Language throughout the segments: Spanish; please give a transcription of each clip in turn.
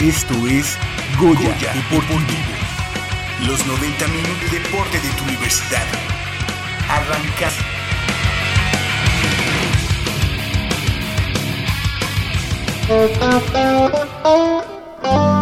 Esto es Goya, Goya Deportivo. Los 90 minutos de deporte de tu universidad. Arrancas.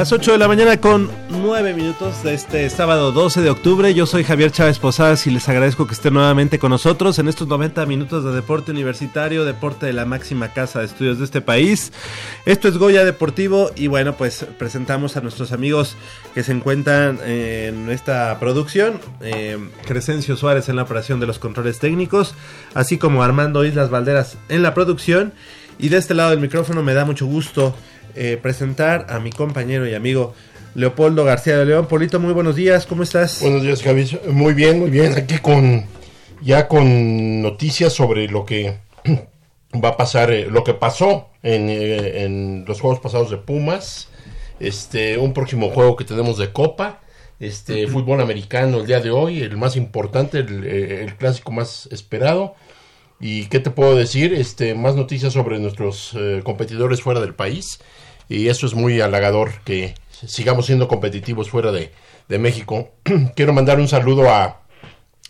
Las 8 de la mañana con 9 minutos de este sábado 12 de octubre. Yo soy Javier Chávez Posadas y les agradezco que estén nuevamente con nosotros en estos 90 minutos de deporte universitario, deporte de la máxima casa de estudios de este país. Esto es Goya Deportivo y bueno, pues presentamos a nuestros amigos que se encuentran en esta producción. Eh, Crescencio Suárez en la operación de los controles técnicos, así como Armando Islas Valderas en la producción. Y de este lado del micrófono me da mucho gusto eh, presentar a mi compañero y amigo Leopoldo García de León. Polito, muy buenos días, ¿cómo estás? Buenos días, Javi. Muy bien, muy bien. Aquí con ya con noticias sobre lo que va a pasar, eh, lo que pasó en, eh, en, los juegos pasados de Pumas. Este, un próximo juego que tenemos de Copa. Este, fútbol americano el día de hoy, el más importante, el, el clásico más esperado. Y qué te puedo decir, este, más noticias sobre nuestros competidores fuera del país y eso es muy halagador que sigamos siendo competitivos fuera de, México. Quiero mandar un saludo a,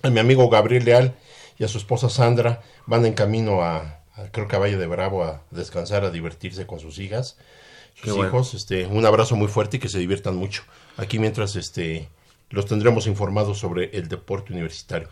a, mi amigo Gabriel Leal y a su esposa Sandra. Van en camino a, creo que a Valle de Bravo a descansar, a divertirse con sus hijas, sus hijos. Este, un abrazo muy fuerte y que se diviertan mucho. Aquí mientras este, los tendremos informados sobre el deporte universitario.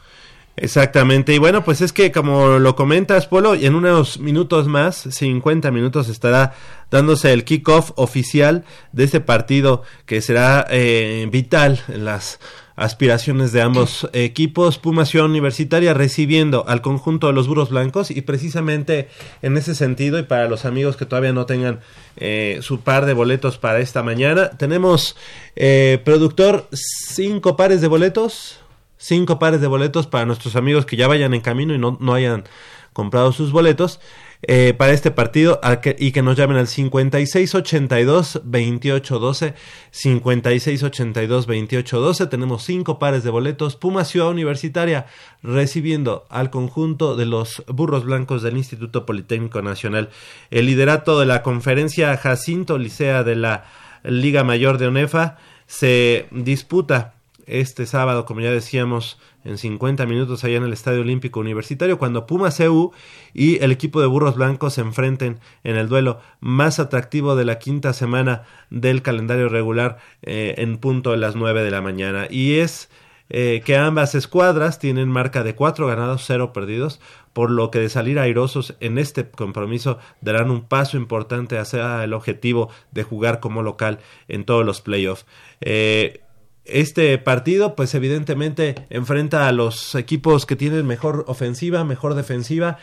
Exactamente, y bueno, pues es que como lo comentas, Polo, en unos minutos más, 50 minutos, estará dándose el kickoff oficial de este partido que será eh, vital en las aspiraciones de ambos equipos. Puma Ciudad Universitaria recibiendo al conjunto de los Burros Blancos y precisamente en ese sentido y para los amigos que todavía no tengan eh, su par de boletos para esta mañana, tenemos eh, productor cinco pares de boletos cinco pares de boletos para nuestros amigos que ya vayan en camino y no, no hayan comprado sus boletos eh, para este partido y que nos llamen al 5682 2812 5682 2812 tenemos cinco pares de boletos. Puma Ciudad Universitaria recibiendo al conjunto de los burros blancos del Instituto Politécnico Nacional. El liderato de la conferencia Jacinto Licea de la Liga Mayor de ONEFA se disputa este sábado, como ya decíamos, en 50 minutos allá en el Estadio Olímpico Universitario, cuando Puma CU y el equipo de Burros Blancos se enfrenten en el duelo más atractivo de la quinta semana del calendario regular eh, en punto de las 9 de la mañana. Y es eh, que ambas escuadras tienen marca de 4 ganados, 0 perdidos, por lo que de salir airosos en este compromiso darán un paso importante hacia el objetivo de jugar como local en todos los playoffs. Eh, este partido, pues evidentemente enfrenta a los equipos que tienen mejor ofensiva, mejor defensiva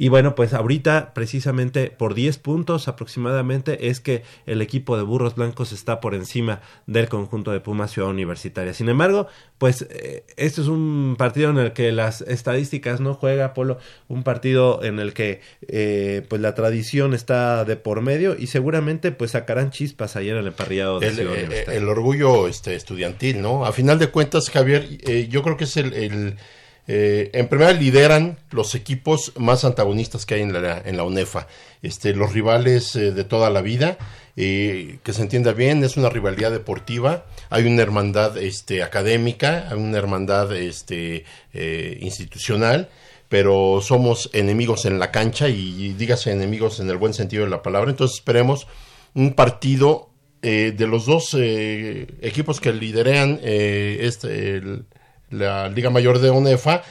y bueno, pues ahorita precisamente por 10 puntos aproximadamente es que el equipo de Burros Blancos está por encima del conjunto de Pumas Ciudad Universitaria. Sin embargo, pues eh, este es un partido en el que las estadísticas no juega, Polo, un partido en el que eh, pues la tradición está de por medio y seguramente pues sacarán chispas ayer en el emparrillado de el, eh, el, orgullo este, estudiantil, ¿no? A final de cuentas, Javier, yo creo que es el eh, en primera lideran los equipos más antagonistas que hay en la, en la UNEFA. Este, los rivales eh, de toda la vida, eh, que se entienda bien, es una rivalidad deportiva, hay una hermandad este, académica, hay una hermandad este, institucional, pero somos enemigos en la cancha y, dígase enemigos en el buen sentido de la palabra. Entonces esperemos un partido de los dos equipos que liderean este, el, la Liga Mayor de ONEFA.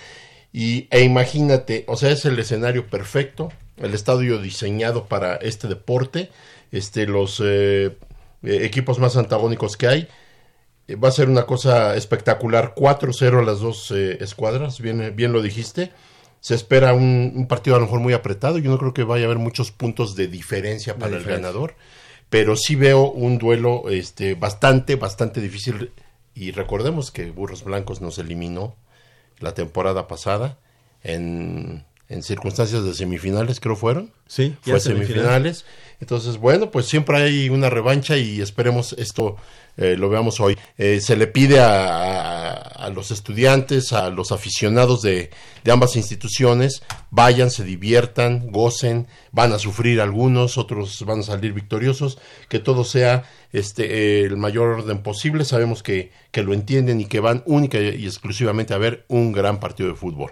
Y, e imagínate, o sea, es el escenario perfecto, el estadio diseñado para este deporte, este, los eh, eh, equipos más antagónicos que hay. Eh, va a ser una cosa espectacular, 4-0 las dos escuadras, bien, bien lo dijiste. Se espera un, partido a lo mejor muy apretado, yo no creo que vaya a haber muchos puntos de diferencia para el ganador, pero sí veo un duelo este, bastante, bastante difícil y recordemos que Burros Blancos nos eliminó la temporada pasada en, en circunstancias de semifinales, creo fueron. Sí, fue semifinales. Entonces, bueno, pues siempre hay una revancha y esperemos esto eh, lo veamos hoy. Eh, se le pide a, a, los estudiantes, a los aficionados de, de, ambas instituciones, vayan, se diviertan, gocen, van a sufrir algunos, otros van a salir victoriosos, que todo sea este el mayor orden posible. Sabemos que, que lo entienden y que van única y exclusivamente a ver un gran partido de fútbol.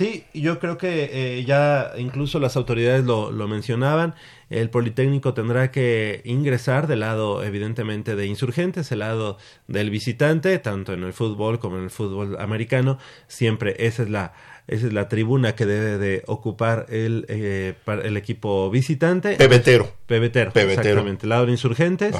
Sí, yo creo que eh, ya incluso las autoridades lo, lo, mencionaban. El Politécnico tendrá que ingresar del lado, evidentemente, de insurgentes, el lado del visitante, tanto en el fútbol como en el fútbol americano. Siempre esa es la, esa es la tribuna que debe de ocupar el, eh, el equipo visitante. Pebetero. Pebetero, exactamente. El lado de insurgentes.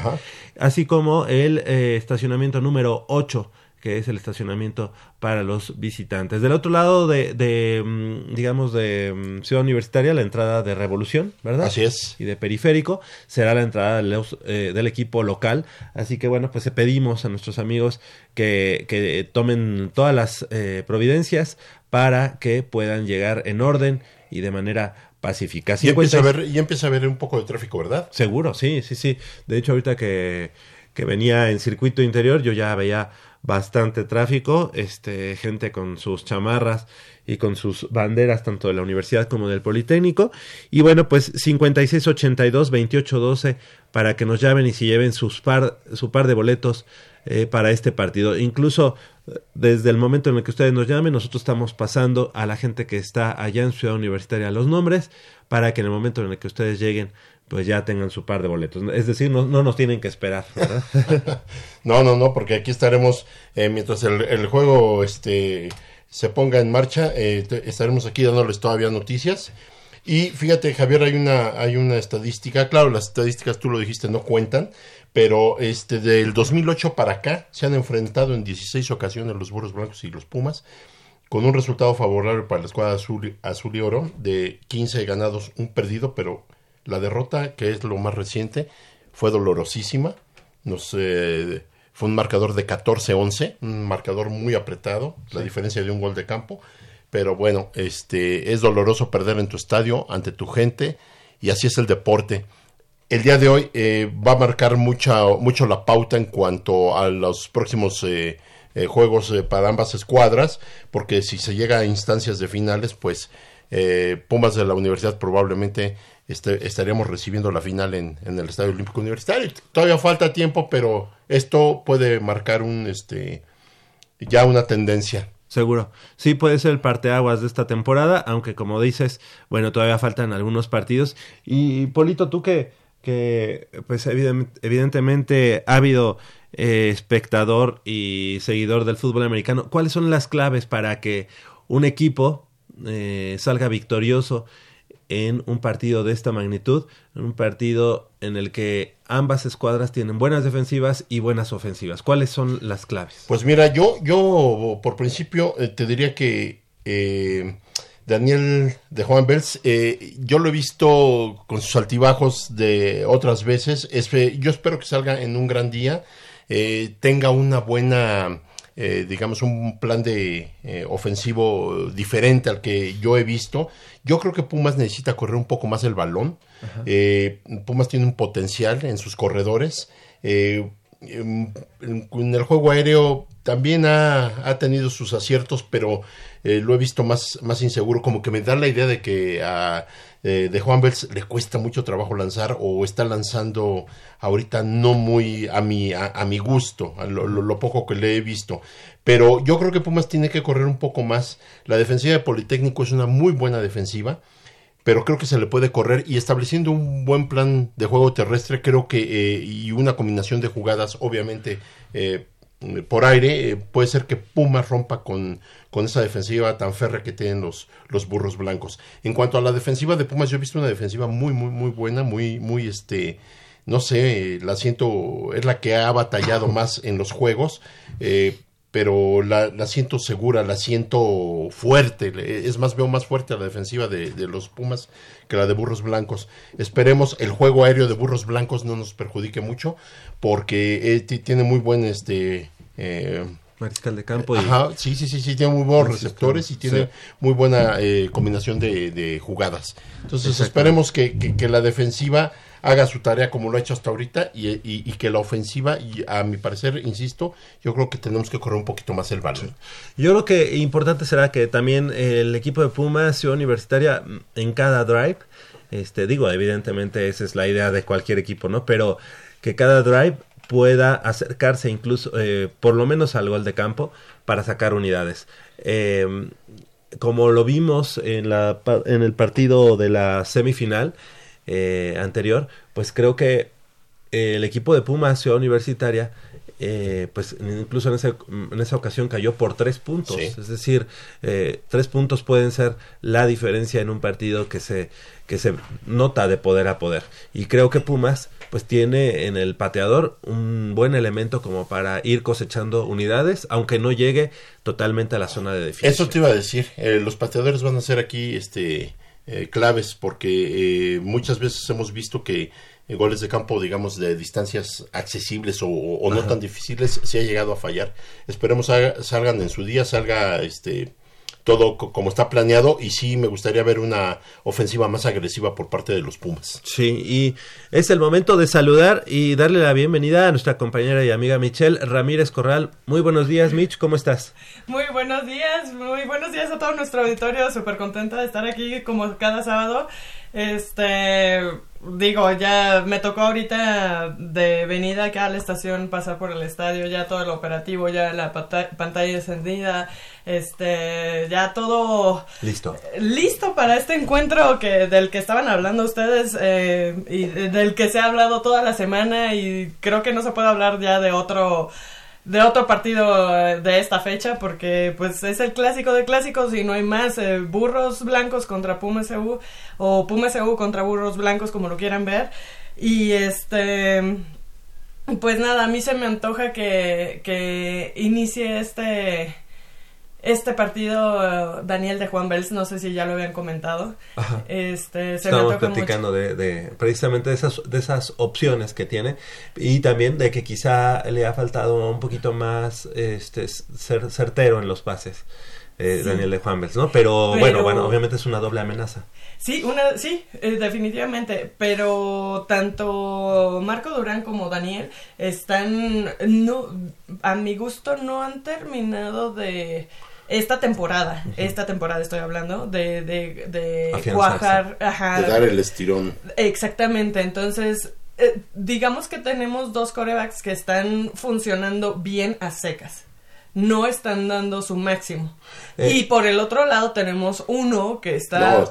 Así como el eh, estacionamiento número 8 que es el estacionamiento para los visitantes. Del otro lado de, de mm, digamos, de mm, Ciudad Universitaria, la entrada de Revolución, ¿verdad? Así es. Y de Periférico será la entrada del, eh, del equipo local. Así que, bueno, pues pedimos a nuestros amigos que, que tomen todas las eh, providencias para que puedan llegar en orden y de manera pacífica. Y empieza, a ver, y empieza a haber un poco de tráfico, ¿verdad? Seguro, sí, sí, sí. De hecho, ahorita que, que venía en circuito interior, yo ya veía bastante tráfico, este, gente con sus chamarras y con sus banderas tanto de la universidad como del Politécnico. Y bueno, pues 5682-2812 para que nos llamen y se lleven sus par, su par de boletos eh, para este partido. Incluso eh, desde el momento en el que ustedes nos llamen, nosotros estamos pasando a la gente que está allá en Ciudad Universitaria los nombres para que en el momento en el que ustedes lleguen pues ya tengan su par de boletos. Es decir, no, no nos tienen que esperar, no, no, no, porque aquí estaremos, eh, mientras el, el, juego este, se ponga en marcha, eh, estaremos aquí dándoles todavía noticias. Y fíjate, Javier, hay una, hay una estadística, claro, las estadísticas, tú lo dijiste, no cuentan, pero este, del 2008 para acá se han enfrentado en 16 ocasiones los Burros Blancos y los Pumas, con un resultado favorable para la escuadra azul, azul y oro de 15 ganados, un perdido, pero la derrota, que es lo más reciente, fue dolorosísima. Nos, eh, fue un marcador de 14-11, un marcador muy apretado, la diferencia de un gol de campo. Pero bueno, este, es doloroso perder en tu estadio, ante tu gente, y así es el deporte. El día de hoy eh, va a marcar mucha, mucho la pauta en cuanto a los próximos eh, juegos para ambas escuadras, porque si se llega a instancias de finales, pues Pumas de la universidad probablemente este, estaríamos recibiendo la final en, el Estadio Olímpico Universitario. Todavía falta tiempo, pero esto puede marcar un, este, ya una tendencia. Seguro. Sí, puede ser el parteaguas de esta temporada, aunque como dices, bueno, todavía faltan algunos partidos. Y Polito, tú que, que pues evidentemente ha habido eh, espectador y seguidor del fútbol americano, ¿cuáles son las claves para que un equipo eh, salga victorioso en un partido de esta magnitud, en un partido en el que ambas escuadras tienen buenas defensivas y buenas ofensivas. ¿Cuáles son las claves? Pues mira, yo, yo por principio eh, te diría que eh, Daniel de Juan Bels, eh, yo lo he visto con sus altibajos de otras veces. yo espero que salga en un gran día, tenga una buena eh, digamos, un plan de eh, ofensivo diferente al que yo he visto. Yo creo que Pumas necesita correr un poco más el balón. Eh, Pumas tiene un potencial en sus corredores. en, el juego aéreo también ha, tenido sus aciertos, pero lo he visto más, más inseguro. Como que me da la idea de que a de Juan Bels le cuesta mucho trabajo lanzar o está lanzando ahorita no muy a mi, a, mi gusto, lo, poco que le he visto. Pero yo creo que Pumas tiene que correr un poco más. La defensiva de Politécnico es una muy buena defensiva, pero creo que se le puede correr y estableciendo un buen plan de juego terrestre, creo que eh, y una combinación de jugadas, obviamente. Eh, por aire, eh, puede ser que Pumas rompa con, con esa defensiva tan férrea que tienen los, los burros blancos. En cuanto a la defensiva de Pumas, yo he visto una defensiva muy, muy, muy buena, muy, muy, este, no sé, la siento, es la que ha batallado más en los juegos. Eh, pero la, la, siento segura, la siento fuerte. Es más, veo más fuerte a la defensiva de, de, los Pumas que la de Burros Blancos. Esperemos el juego aéreo de Burros Blancos no nos perjudique mucho, porque eh, tiene muy buen este. Eh, Mariscal de campo. Ajá, sí, sí, sí, sí, tiene muy buenos receptores y tiene muy buena eh, combinación de, de, jugadas. Entonces esperemos que, que, que la defensiva haga su tarea como lo ha hecho hasta ahorita y, que la ofensiva, y a mi parecer, insisto, yo creo que tenemos que correr un poquito más el balón. Yo creo que importante será que también el equipo de Pumas, Ciudad Universitaria, en cada drive, este, digo, evidentemente esa es la idea de cualquier equipo, ¿no? Pero que cada drive pueda acercarse incluso, eh, por lo menos al gol de campo, para sacar unidades. Eh, como lo vimos en, la, en el partido de la semifinal eh, anterior, pues creo que el equipo de Pumas Ciudad Universitaria eh, pues incluso en, ese, en, esa ocasión cayó por tres puntos. Es decir, eh, tres puntos pueden ser la diferencia en un partido que se, que se nota de poder a poder. Y creo que Pumas pues tiene en el pateador un buen elemento como para ir cosechando unidades, aunque no llegue totalmente a la zona de defensa. Eso te iba a decir, eh, los pateadores van a ser aquí este claves porque muchas veces hemos visto que goles de campo, digamos, de distancias accesibles o, no tan difíciles, se ha llegado a fallar. Esperemos salgan en su día, salga este todo como está planeado y sí me gustaría ver una ofensiva más agresiva por parte de los Pumas. Sí, y es el momento de saludar y darle la bienvenida a nuestra compañera y amiga Michelle Ramírez Corral. Muy buenos días, Mitch, ¿cómo estás? Muy buenos días, muy buenos días a todo nuestro auditorio, súper contenta de estar aquí como cada sábado. Este, digo, ya me tocó ahorita de venida acá a la estación pasar por el estadio, ya todo el operativo, ya la pantalla encendida, este, ya todo listo. Listo para este encuentro que del que estaban hablando ustedes eh, y del que se ha hablado toda la semana y creo que no se puede hablar ya de otro de otro partido eh, de esta fecha porque pues es el clásico de clásicos y no hay más eh, burros blancos contra Pumas EU o Pumas EU contra burros blancos como lo quieran ver. Y este pues nada a mí se me antoja que, que inicie este este partido, Daniel de Juan Bels, no sé si ya lo habían comentado. Este, se Estamos platicando de, de, precisamente de esas, de esas opciones que tiene y también de que quizá le ha faltado un poquito más este, ser certero en los pases. Eh, Daniel de Juan Bels, ¿no? Pero, bueno, bueno, obviamente es una doble amenaza. Sí, una, sí, eh, definitivamente. Pero tanto Marco Durán como Daniel están, no, a mi gusto, no han terminado de esta temporada, esta temporada estoy hablando, de, de, de cuajar, de dar el estirón. Exactamente, entonces eh, digamos que tenemos dos corebacks que están funcionando bien a secas. No están dando su máximo. Eh. y por el otro lado tenemos uno que está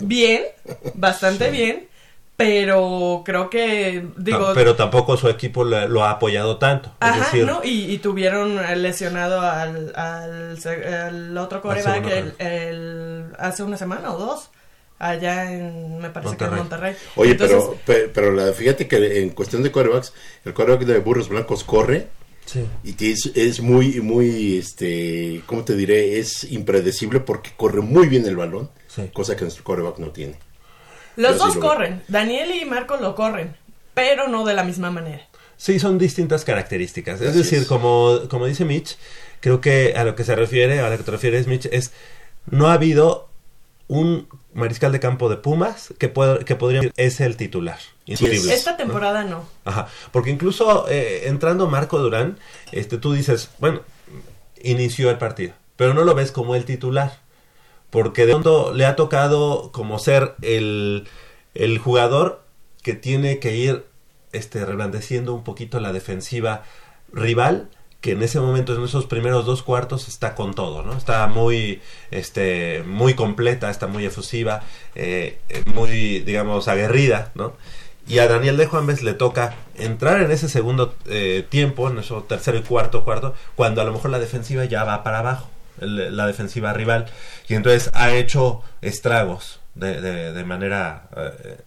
bien, bastante bien, pero creo que digo pero tampoco su equipo lo ha apoyado tanto ajá no y, tuvieron lesionado al, al, otro coreback el, hace una semana o dos allá en me parece que en Monterrey oye pero pero la, fíjate que en cuestión de corebacks el coreback de burros blancos corre Sí. Y es, es, muy, muy, este, ¿cómo te diré? Es impredecible porque corre muy bien el balón, cosa que nuestro coreback no tiene. Los dos corren, Daniel y Marcos lo corren, pero no de la misma manera. Sí, son distintas características. Es decir, Como, como dice Mitch, creo que a lo que se refiere, a lo que te refieres, Mitch, es no ha habido un mariscal de campo de Pumas que, puede, que podría es el titular. Esta temporada no. Ajá, porque incluso eh, entrando Marco Durán, este, tú dices, bueno, inició el partido, pero no lo ves como el titular porque de pronto le ha tocado como ser el, el jugador que tiene que ir este, reblandeciendo un poquito la defensiva rival que en ese momento, en esos primeros dos cuartos, está con todo, ¿no? Está muy, este, muy completa, está muy efusiva, eh, muy, digamos, aguerrida, ¿no? Y a Daniel de Juan le toca entrar en ese segundo eh, tiempo, en ese tercero y cuarto cuarto, cuando a lo mejor la defensiva ya va para abajo la defensiva rival y entonces ha hecho estragos de, de, manera eh,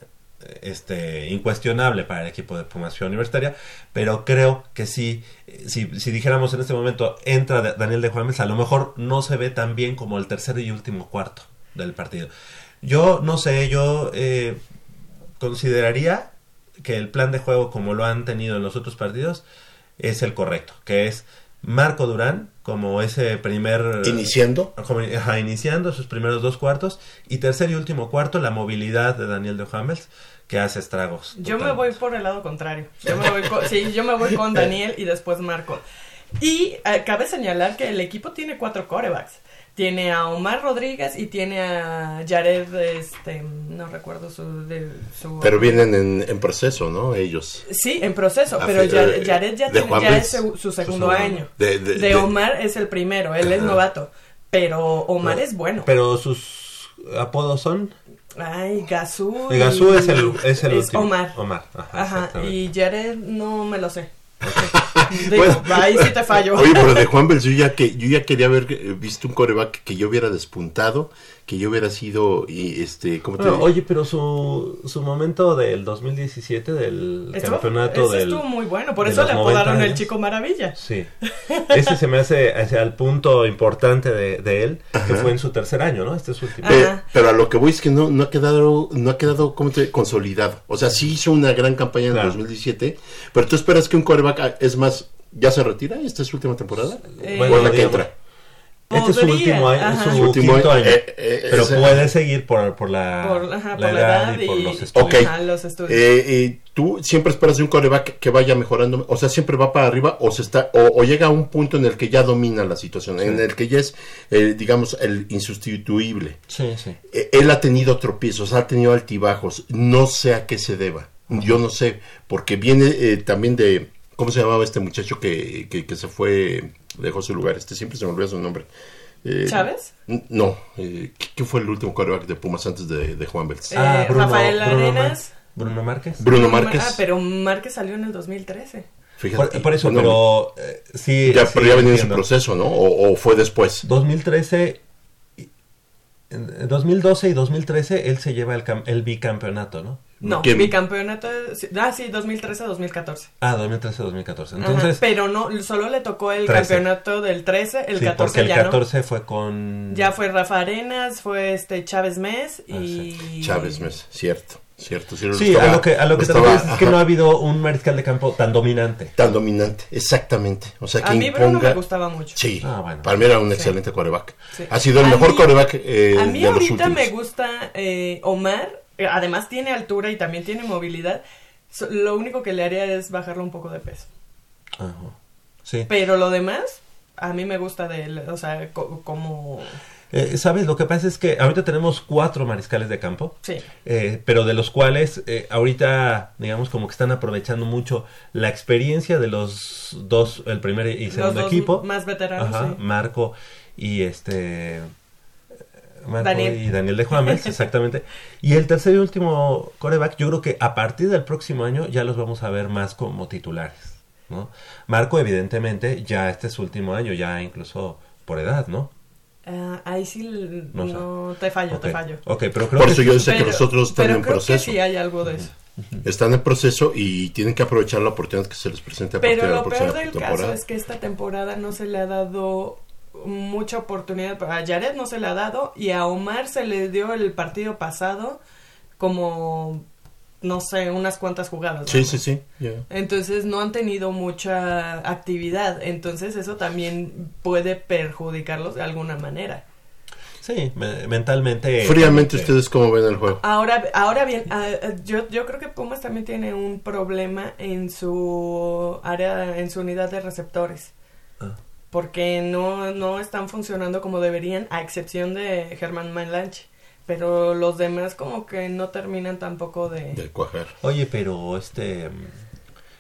este incuestionable para el equipo de Pumas Universitaria, pero creo que sí, si, si dijéramos en este momento entra Daniel de Juárez, a lo mejor no se ve tan bien como el tercer y último cuarto del partido. Yo no sé, yo eh, consideraría que el plan de juego como lo han tenido en los otros partidos es el correcto, que es Marco Durán como ese primer... Iniciando. Como, iniciando sus primeros dos cuartos. Y tercer y último cuarto, la movilidad de Daniel de Hamels, que hace estragos. Yo me voy por el lado contrario. Yo me voy con, sí, yo me voy con Daniel y después Marco. Y eh, cabe señalar que el equipo tiene cuatro corebacks tiene a Omar Rodríguez y tiene a Jared, este, no recuerdo su... De, su pero vienen en, proceso, ¿no? Ellos. Sí, en proceso, pero eh, Jared, ya, tiene, ya es su, segundo año. De, Omar es el primero, él es novato. Pero Omar es bueno. Pero sus apodos son. Ay, Gazú. El Gazú es el, es el es último. Omar. Omar, ajá. Ajá, y Jared no me lo sé. Digo, Bueno, ahí sí te fallo. Oye, pero de Juan Bels, yo ya, que, yo ya quería haber eh, visto un coreback que yo hubiera despuntado, que yo hubiera sido, y este, ¿cómo te Bueno, digo? oye, pero su, su momento del 2017, del Estuvo- campeonato ese del... estuvo muy bueno, por eso le 90 apodaron el chico maravilla. Sí. Ese se me hace hacia el punto importante de, de él, que fue en su tercer año, ¿no? Este es su último. Ajá. pero a lo que voy es que no, no ha quedado, no ha quedado ¿cómo te- consolidado. O sea, sí hizo una gran campaña en Claro. 2017, pero tú esperas que un coreback, ah, es más, ¿ya se retira? ¿Esta es su última temporada? Eh, ¿O la que digamos, entra? Este es su último año, ajá. su Su último quinto año, eh, eh, pero ese- puede seguir por, por la, Por, ajá, por la la edad, y por y- los estudios. Ok. Ajá, los estudios. Eh, eh, tú siempre esperas de un coreback que vaya mejorando, o sea, siempre va para arriba o se está o, o llega a un punto en el que ya domina la situación, en el que ya es, eh, digamos, el insustituible. Sí, sí. Eh, él ha tenido tropiezos, ha tenido altibajos, no sé a qué se deba. Yo no sé, porque viene eh, también de, ¿cómo se llamaba este muchacho que, que, que se fue, dejó su lugar? Este siempre se me olvida su nombre. Eh, ¿Chávez? No, eh, ¿qué- ¿quién fue el último coreback de Pumas antes de, de Juan Bels? Eh, Rafael Arenas. Mar- Bruno Márquez. Bruno Márquez. Ah, pero Márquez salió en el 2013. Fíjate. Por, por eso, No, pero eh, sí. Ya, sí, pero ya venía en su entiendo. proceso, ¿no? O, o fue después. 2013, y- en 2012 y 2013 él se lleva el, cam- el bicampeonato, ¿no? No, ¿Qué? bicampeonato. sí, Ah, sí, 2013-2014. Ah, 2013-2014. Ajá, Entonces, pero no, solo le tocó el 13. campeonato del 13, el sí, 14 porque el ya 14 fue con... no. Ya fue Rafa Arenas, fue este Chávez Mes y... Ah, Chávez Mes, cierto, cierto. Sí, Sí, estaba- a lo que, a lo que te estaba, refieres es que ajá, no ha habido un mariscal de campo tan dominante. tan dominante, exactamente. O sea, que A mí Bruno imponga... me gustaba mucho. Sí, Ah, bueno. para mí era un Sí. excelente coreback. Sí. Ha sido el A mejor mí- coreback eh, A mí de los ahorita últimos. me gusta eh, Omar, además tiene altura y también tiene movilidad. So- lo único que le haría es bajarle un poco de peso. Ajá. Sí. Pero lo demás, a mí me gusta de él, o sea, co- como... Eh, ¿Sabes? Lo que pasa es que ahorita tenemos cuatro mariscales de campo. Sí. Eh, pero de los cuales eh, ahorita, digamos, como que están aprovechando mucho la experiencia de los dos, el primer y Los segundo dos equipo. más veteranos, Ajá, sí. Marco y este... Marco Daniel. y Daniel de Juárez, exactamente. Y el tercer y último coreback, yo creo que a partir del próximo año ya los vamos a ver más como titulares, ¿no? Marco, evidentemente, ya este es su último año, ya incluso por edad, ¿no? Ah, ahí sí No no, sé. te fallo, te fallo. Ok, pero creo Por que eso yo sé que Pero- los otros están pero en creo proceso. que sí hay algo de eso. Están en proceso y tienen que aprovechar la oportunidad que se les presente a partir Pero de la lo próxima peor del temporada. caso es que esta temporada no se le ha dado mucha oportunidad. A Jared no se le ha dado y a Omar se le dio el partido pasado como, no sé, unas cuantas jugadas. Sí, ¿no? sí, sí. Entonces no han tenido mucha actividad. Entonces eso también puede perjudicarlos de alguna manera. Sí, me- mentalmente. Fríamente, también, ¿ustedes cómo ven el juego? Ahora, ahora bien, ah, ah, yo, yo creo que Pumas también tiene un problema en su área, en su unidad de receptores. Ah. Porque no, no están funcionando como deberían, a excepción de Germán Malanche. Pero los demás como que no terminan tampoco de... De cuajar. Oye, pero este.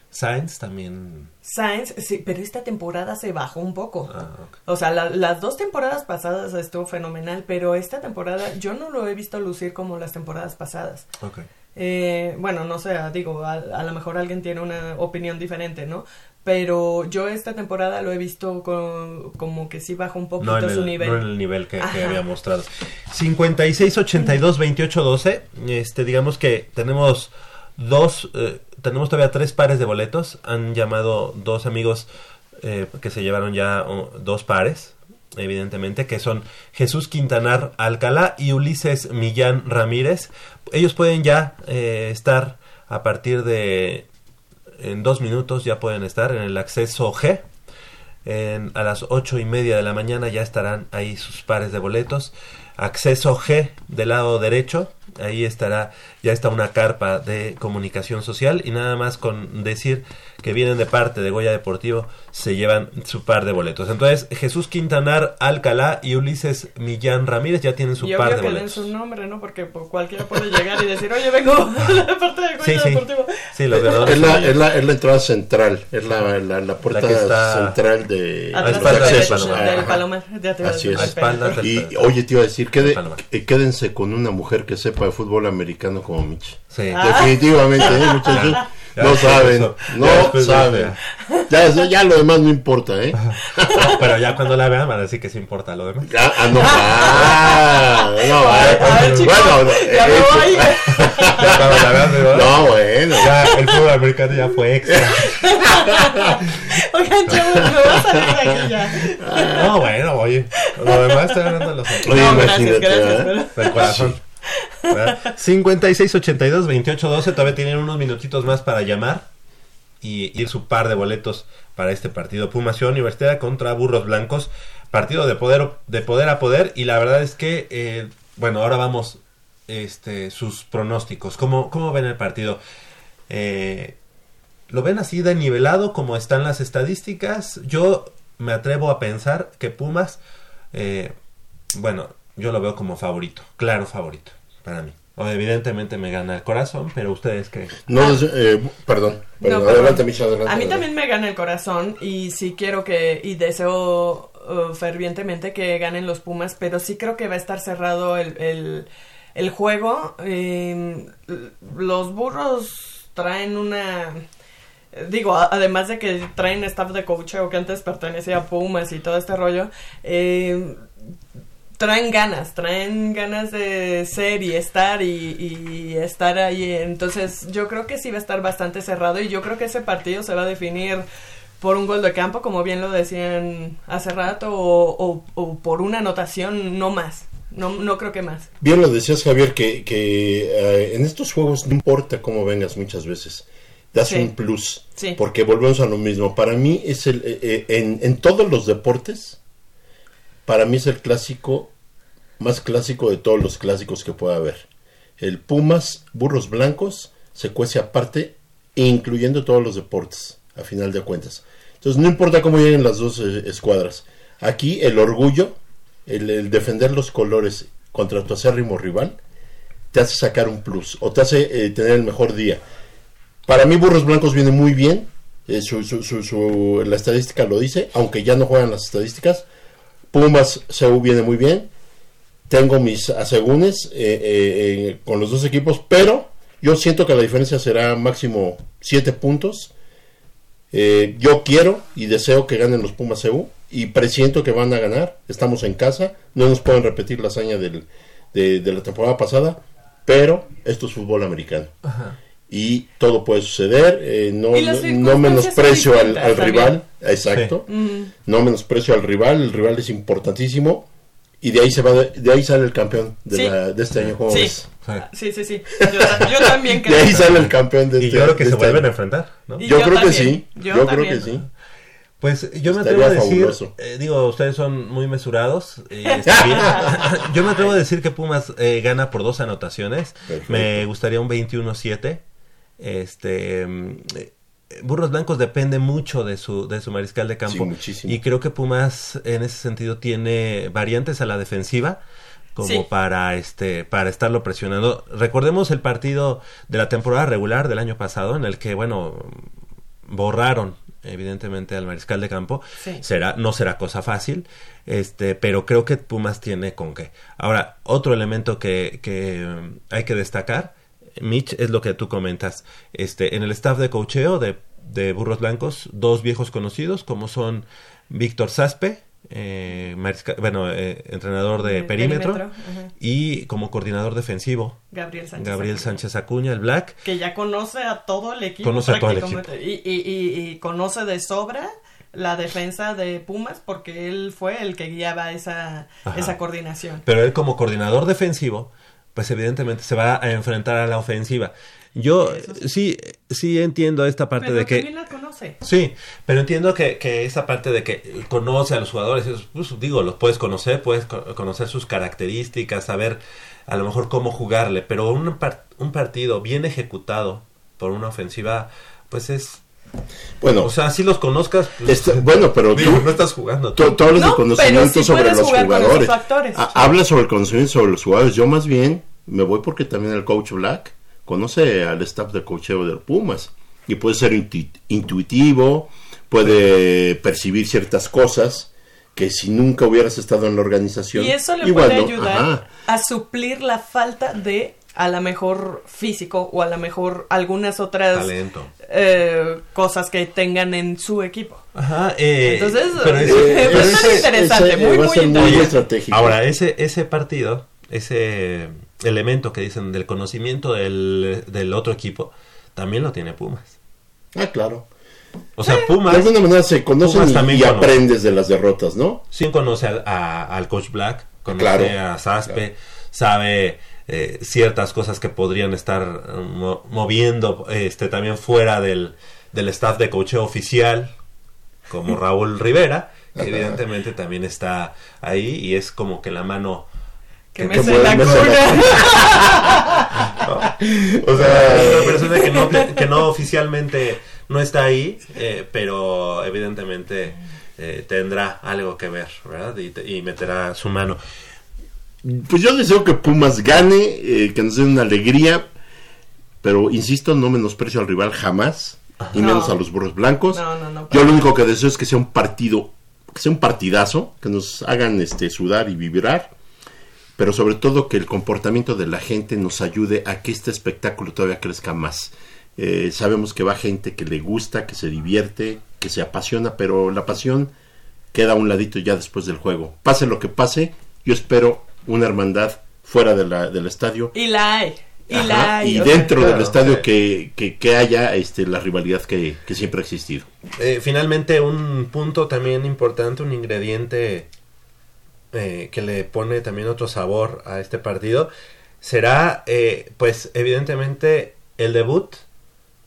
Sainz también. Sainz, sí, pero esta temporada se bajó un poco. Ah. O sea, la- las dos temporadas pasadas estuvo fenomenal, pero esta temporada yo no lo he visto lucir como las temporadas pasadas. ok. Eh, bueno, no sé, digo, a, a lo mejor alguien tiene una opinión diferente, ¿no? Pero yo esta temporada lo he visto co- como que sí baja un poquito No en, su el, nivel. no en el nivel que, que había mostrado. 56, 82, 28, 12. Este, digamos que tenemos dos, eh, tenemos todavía tres pares de boletos. Han llamado dos amigos eh, que se llevaron ya oh, dos pares, evidentemente, que son Jesús Quintanar Alcalá y Ulises Millán Ramírez. Ellos pueden ya eh, estar a partir de en dos minutos ya pueden estar en el acceso G. A las ocho y media de la mañana ya estarán ahí sus pares de boletos. acceso G del lado derecho. Ahí estará, ya está una carpa de comunicación social y nada más con decir que vienen de parte de Goya Deportivo se llevan su par de boletos. Entonces, Jesús Quintanar Alcalá y Ulises Millán Ramírez ya tienen su y par de boletos. su nombre, ¿no? Porque pues, cualquiera puede llegar y decir, oye, vengo de parte de Goya Sí, sí. Deportivo. Sí, los ganadores. Es la, es, la, es la entrada central, es la, la, la puerta que está central de, a. Palomar. Así es. Y oye, te iba a decir, quede- quédense con una mujer que sepa de fútbol americano como Sí. Ah. Definitivamente, ¿eh, muchachos? Ya no saben, eso, ya no saben. Ya, eso- ya lo demás no importa, ¿eh? No, pero ya cuando la vean van a decir que sí importa lo demás. Ah, ah, no, ah, no, A ver, ah, chicos, bueno, ya me eh, voy. Ya cuando la vean, digo, no, bueno. ya el fútbol americano ya fue extra. Oigan, chavos, me voy a salir de aquí ya. No, bueno, oye. Lo demás estoy hablando de los Oye, no, gracias, imagínate, gracias. pero- del corazón. ¿Verdad? 56 82 28 12 todavía tienen unos minutitos más para llamar y ir su par de boletos para este partido. Pumas Ciudad Universitaria contra Burros Blancos. Partido de poder de poder a poder y la verdad es que eh, bueno ahora vamos este sus pronósticos. Cómo cómo ven el partido Eh, lo ven así de nivelado como están las estadísticas yo me atrevo a pensar que Pumas eh, bueno, yo lo veo como favorito, claro favorito para mí. O, evidentemente me gana el corazón, pero ustedes creen. No, eh, perdón, No, perdón, adelante, Micha, adelante. A mí adelante. también me gana el corazón y sí quiero que y deseo uh, fervientemente que ganen los Pumas, pero sí creo que va a estar cerrado el, el, el juego. Eh, los burros traen una... Digo, además de que traen staff de coaching que antes pertenecía a Pumas y todo este rollo, eh, traen ganas, traen ganas de ser y estar y, y estar ahí. Entonces yo creo que sí va a estar bastante cerrado y yo creo que ese partido se va a definir por un gol de campo, como bien lo decían hace rato, o, o- o por una anotación, no más. No, no creo que más. Bien lo decías, Javier, que, que eh, en estos juegos no importa cómo vengas muchas veces. Das Sí. un plus. Sí. Porque volvemos a lo mismo. Para mí es el... eh, eh, en, en todos los deportes, para mí es el clásico más clásico de todos los clásicos que pueda haber. El Pumas, Burros Blancos, se cuece aparte, incluyendo todos los deportes, a final de cuentas. Entonces, no importa cómo lleguen las dos eh, escuadras. Aquí el orgullo, el, defender los colores contra tu acérrimo rival, te hace sacar un plus o te hace eh, tener el mejor día. Para mí, Burros Blancos viene muy bien. eh, su- su- su- la estadística lo dice, aunque ya no juegan las estadísticas. Pumas CU viene muy bien. Tengo mis asegúnes eh, eh, eh, con los dos equipos, pero yo siento que la diferencia será máximo 7 puntos. Yo quiero y deseo que ganen los Pumas CU y presiento que van a ganar. Estamos en casa, no nos pueden repetir la hazaña del- de, de la temporada pasada, pero esto es fútbol americano y todo puede suceder. eh, no, no- menosprecio al, al rival, exacto. Mm. No menosprecio al rival, el rival es importantísimo y de ahí se va, de, de ahí sale el campeón de, Sí. la- de este año. ¿cómo Sí. ves? Sí, sí, sí. Yo, yo también De creo. ahí sale el campeón de Y este yo creo que de se este vuelven a año. enfrentar, ¿no? Yo, yo creo también, que sí, yo yo, creo que sí. Pues yo me Estaría atrevo a decir, eh, digo, ustedes son muy mesurados. eh, yo me atrevo a decir que Pumas eh, gana por dos anotaciones. Perfecto. Me gustaría un 21-7. Este. mm, eh, Burros Blancos depende mucho de su, de su mariscal de campo. Sí, muchísimo. Y creo que Pumas en ese sentido tiene variantes a la defensiva como Sí. para este para estarlo presionando. Recordemos el partido de la temporada regular del año pasado en el que bueno borraron evidentemente al mariscal de campo. Sí. Será no será cosa fácil, este, pero creo que Pumas tiene con qué. Ahora, otro elemento que, que um, hay que destacar, Mitch, es lo que tú comentas. Este, en el staff de cocheo de, de Burros Blancos, dos viejos conocidos como son Víctor Saspe, eh, marisca- bueno, eh, entrenador de De perímetro, y como coordinador defensivo, Gabriel Sánchez. Gabriel Acuña. Sánchez Acuña, el Black. Que ya conoce a todo el equipo. Conoce a todo el prácticamente. Y, y, y, y conoce de sobra la defensa de Pumas porque él fue el que guiaba esa, Ajá. esa coordinación. Pero él como coordinador defensivo, pues evidentemente se va a enfrentar a la ofensiva. Yo sí, sí entiendo esta parte Pero de que... también la conoce. Sí, pero entiendo que, que esa parte de que conoce a los jugadores, pues, digo, los puedes conocer, puedes conocer sus características, saber a lo mejor cómo jugarle, pero un, un partido bien ejecutado por una ofensiva, pues es bueno, o sea, si los conozcas. Pues, este, bueno, pero tú no estás jugando. Tú, hablas de conocimiento sobre los jugadores. Hablas sobre el conocimiento sobre los jugadores. Yo más bien me voy porque también el coach Black conoce al staff de coacheo de Pumas y puede ser intuitivo, puede percibir ciertas cosas que si nunca hubieras estado en la organización. Y eso le puede ayudar a suplir la falta de a lo mejor físico o a lo mejor algunas otras eh, cosas que tengan en su equipo. Ajá, eh, Entonces, pero es interesante, muy, muy interesante. Ahora, ese, ese partido, ese elemento que dicen del conocimiento del, del otro equipo, también lo tiene Pumas. Ah, claro. O sea, Pumas. De alguna manera se conocen y, aprendes de las derrotas, ¿no? Sí, conoce al coach Black, conoce a Saspe, sabe eh, ciertas cosas que podrían estar moviendo este también fuera del, del staff de coacheo oficial, como Raúl Rivera, que evidentemente también está ahí y es como que la mano que, me la o sea, una persona que no, que no oficialmente no está ahí, eh, pero evidentemente eh, tendrá algo que ver, ¿verdad? Y, y, meterá su mano. Pues yo deseo que Pumas gane, eh, que nos dé una alegría, pero insisto, no menosprecio al rival jamás, y menos a los burros blancos. yo lo único que deseo es que sea un partido, que sea un partidazo, que nos hagan este sudar y vibrar pero sobre todo que el comportamiento de la gente nos ayude a que este espectáculo todavía crezca más. Eh, sabemos que va gente que le gusta, que se divierte, que se apasiona, pero la pasión queda a un ladito ya después del juego. Pase lo que pase, yo espero una hermandad fuera de la, del estadio. Y la hay. Y, la hay, y dentro del estadio que, que, haya este, la rivalidad que, que siempre ha existido. Eh, finalmente, un punto también importante, un ingrediente eh, que le pone también otro sabor a este partido será, eh, pues, evidentemente, el debut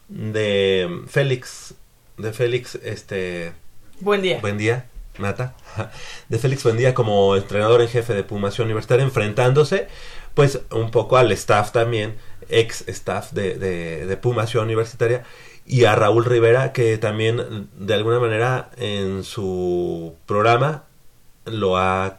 de Félix, de Félix, este... Buen día. Buen día, Nata. De Félix Buendía como entrenador en jefe de Pumas Universitaria, enfrentándose, pues, un poco al staff también, ex staff de, de, de Pumas Universitaria, y a Raúl Rivera, que también, de alguna manera, en su programa lo ha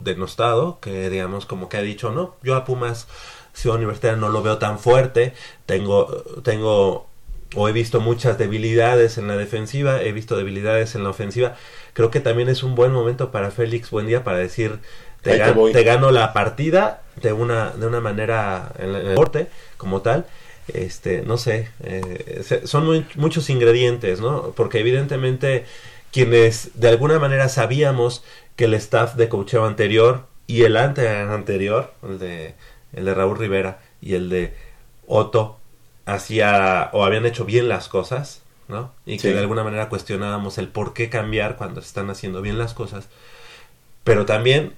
denostado, que digamos como que ha dicho, no, yo a Pumas Ciudad Universitaria no lo veo tan fuerte, tengo, tengo o he visto muchas debilidades en la defensiva, he visto debilidades en la ofensiva. Creo que también es un buen momento para Félix buen día para decir, te, te, gano la partida de una, de una manera en el deporte como tal. Este, no sé, eh, son muchos ingredientes, ¿no? Porque evidentemente quienes de alguna manera sabíamos que el staff de cocheo anterior y el ante anterior, el de, el de Raúl Rivera y el de Otto, hacía o habían hecho bien las cosas, ¿no? Y que de alguna manera cuestionábamos el por qué cambiar cuando se están haciendo bien las cosas. Pero también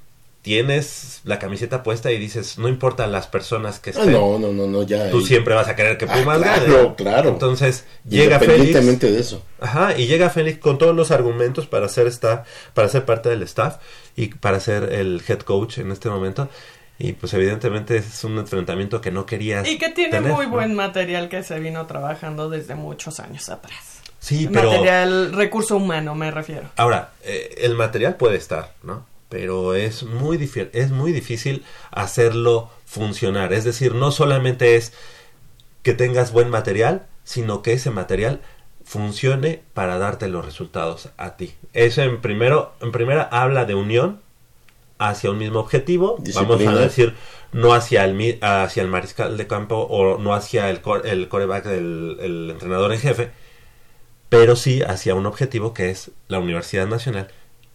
tienes la camiseta puesta y dices, no importa las personas que ah, estén. no, no, no, no, ya. Tú siempre vas a querer que ah, Pumas gane. Claro, claro. Entonces, llega Félix. de eso. Ajá, y llega Félix con todos los argumentos para ser esta, para ser parte del staff y para ser el head coach en este momento. Y pues evidentemente es un enfrentamiento que no querías. Y que tiene muy buen material que se vino trabajando desde muchos años atrás. Sí, pero... Material, recurso humano me refiero. Ahora, eh, el material puede estar, ¿no? pero es muy, es muy difícil hacerlo funcionar. Es decir, no solamente es que tengas buen material, sino que ese material funcione para darte los resultados a ti. Eso en primero, en primera habla de unión hacia un mismo objetivo, vamos a decir no hacia el hacia el mariscal de campo o no hacia el, el coreback del el entrenador en jefe, pero sí hacia un objetivo que es la Universidad Nacional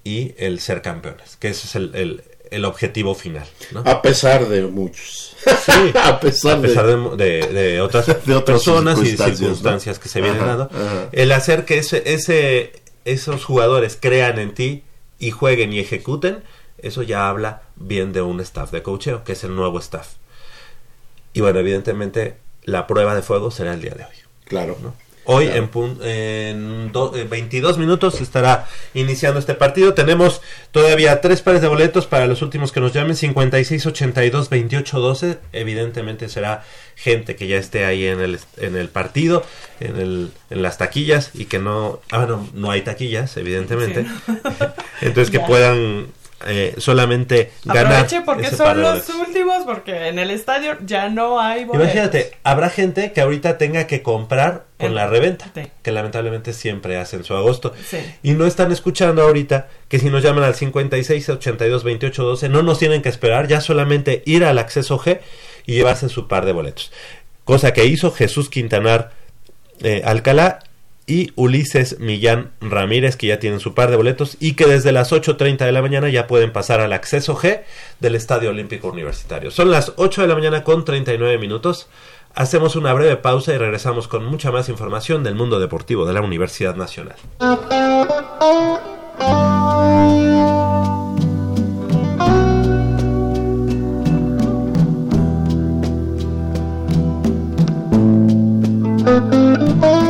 y el ser campeones, que ese es el, el, objetivo final. A pesar de muchos. a pesar, de, de, otras, personas y circunstancias que se vienen dando. El hacer que ese, ese, esos jugadores crean en ti y jueguen y ejecuten, eso ya habla bien de un staff de coacheo, que es el nuevo staff. Y bueno, evidentemente la prueba de fuego será el día de hoy. Claro. ¿no? Hoy en, en, 22 minutos estará iniciando este partido. Tenemos todavía tres pares de boletos para los últimos que nos llamen 56 82 28 12. Evidentemente será gente que ya esté ahí en el, en el partido, en, el, en las taquillas y que no... Ah, no, no hay taquillas, evidentemente. Entonces que puedan eh, solamente ganar. Aproveche porque son los últimos, porque en el estadio ya no hay boletos. Imagínate, habrá gente que ahorita tenga que comprar con la reventa, que lamentablemente siempre hacen su agosto. Y no están escuchando ahorita que si nos llaman al 56 82 28 12, no nos tienen que esperar, ya solamente ir al acceso G y llevarse su par de boletos. Cosa que hizo Jesús Quintanar eh, Alcalá y Ulises Millán Ramírez, que ya tienen su par de boletos y que desde las 8.30 de la mañana ya pueden pasar al acceso G del Estadio Olímpico Universitario. Son las 8 de la mañana con 39 minutos. Hacemos una breve pausa y regresamos con mucha más información del mundo deportivo de la Universidad Nacional.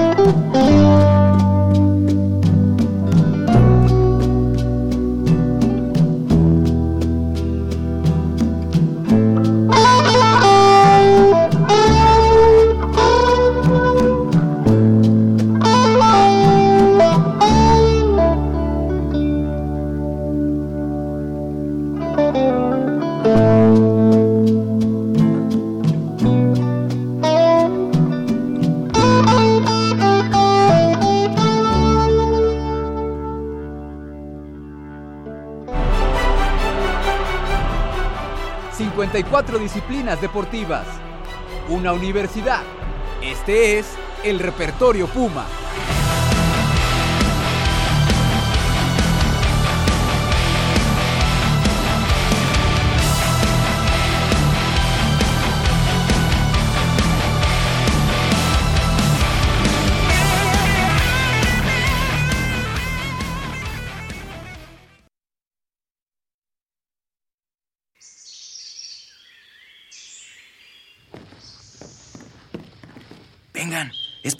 54 disciplinas deportivas. Una universidad. Este es el repertorio Puma.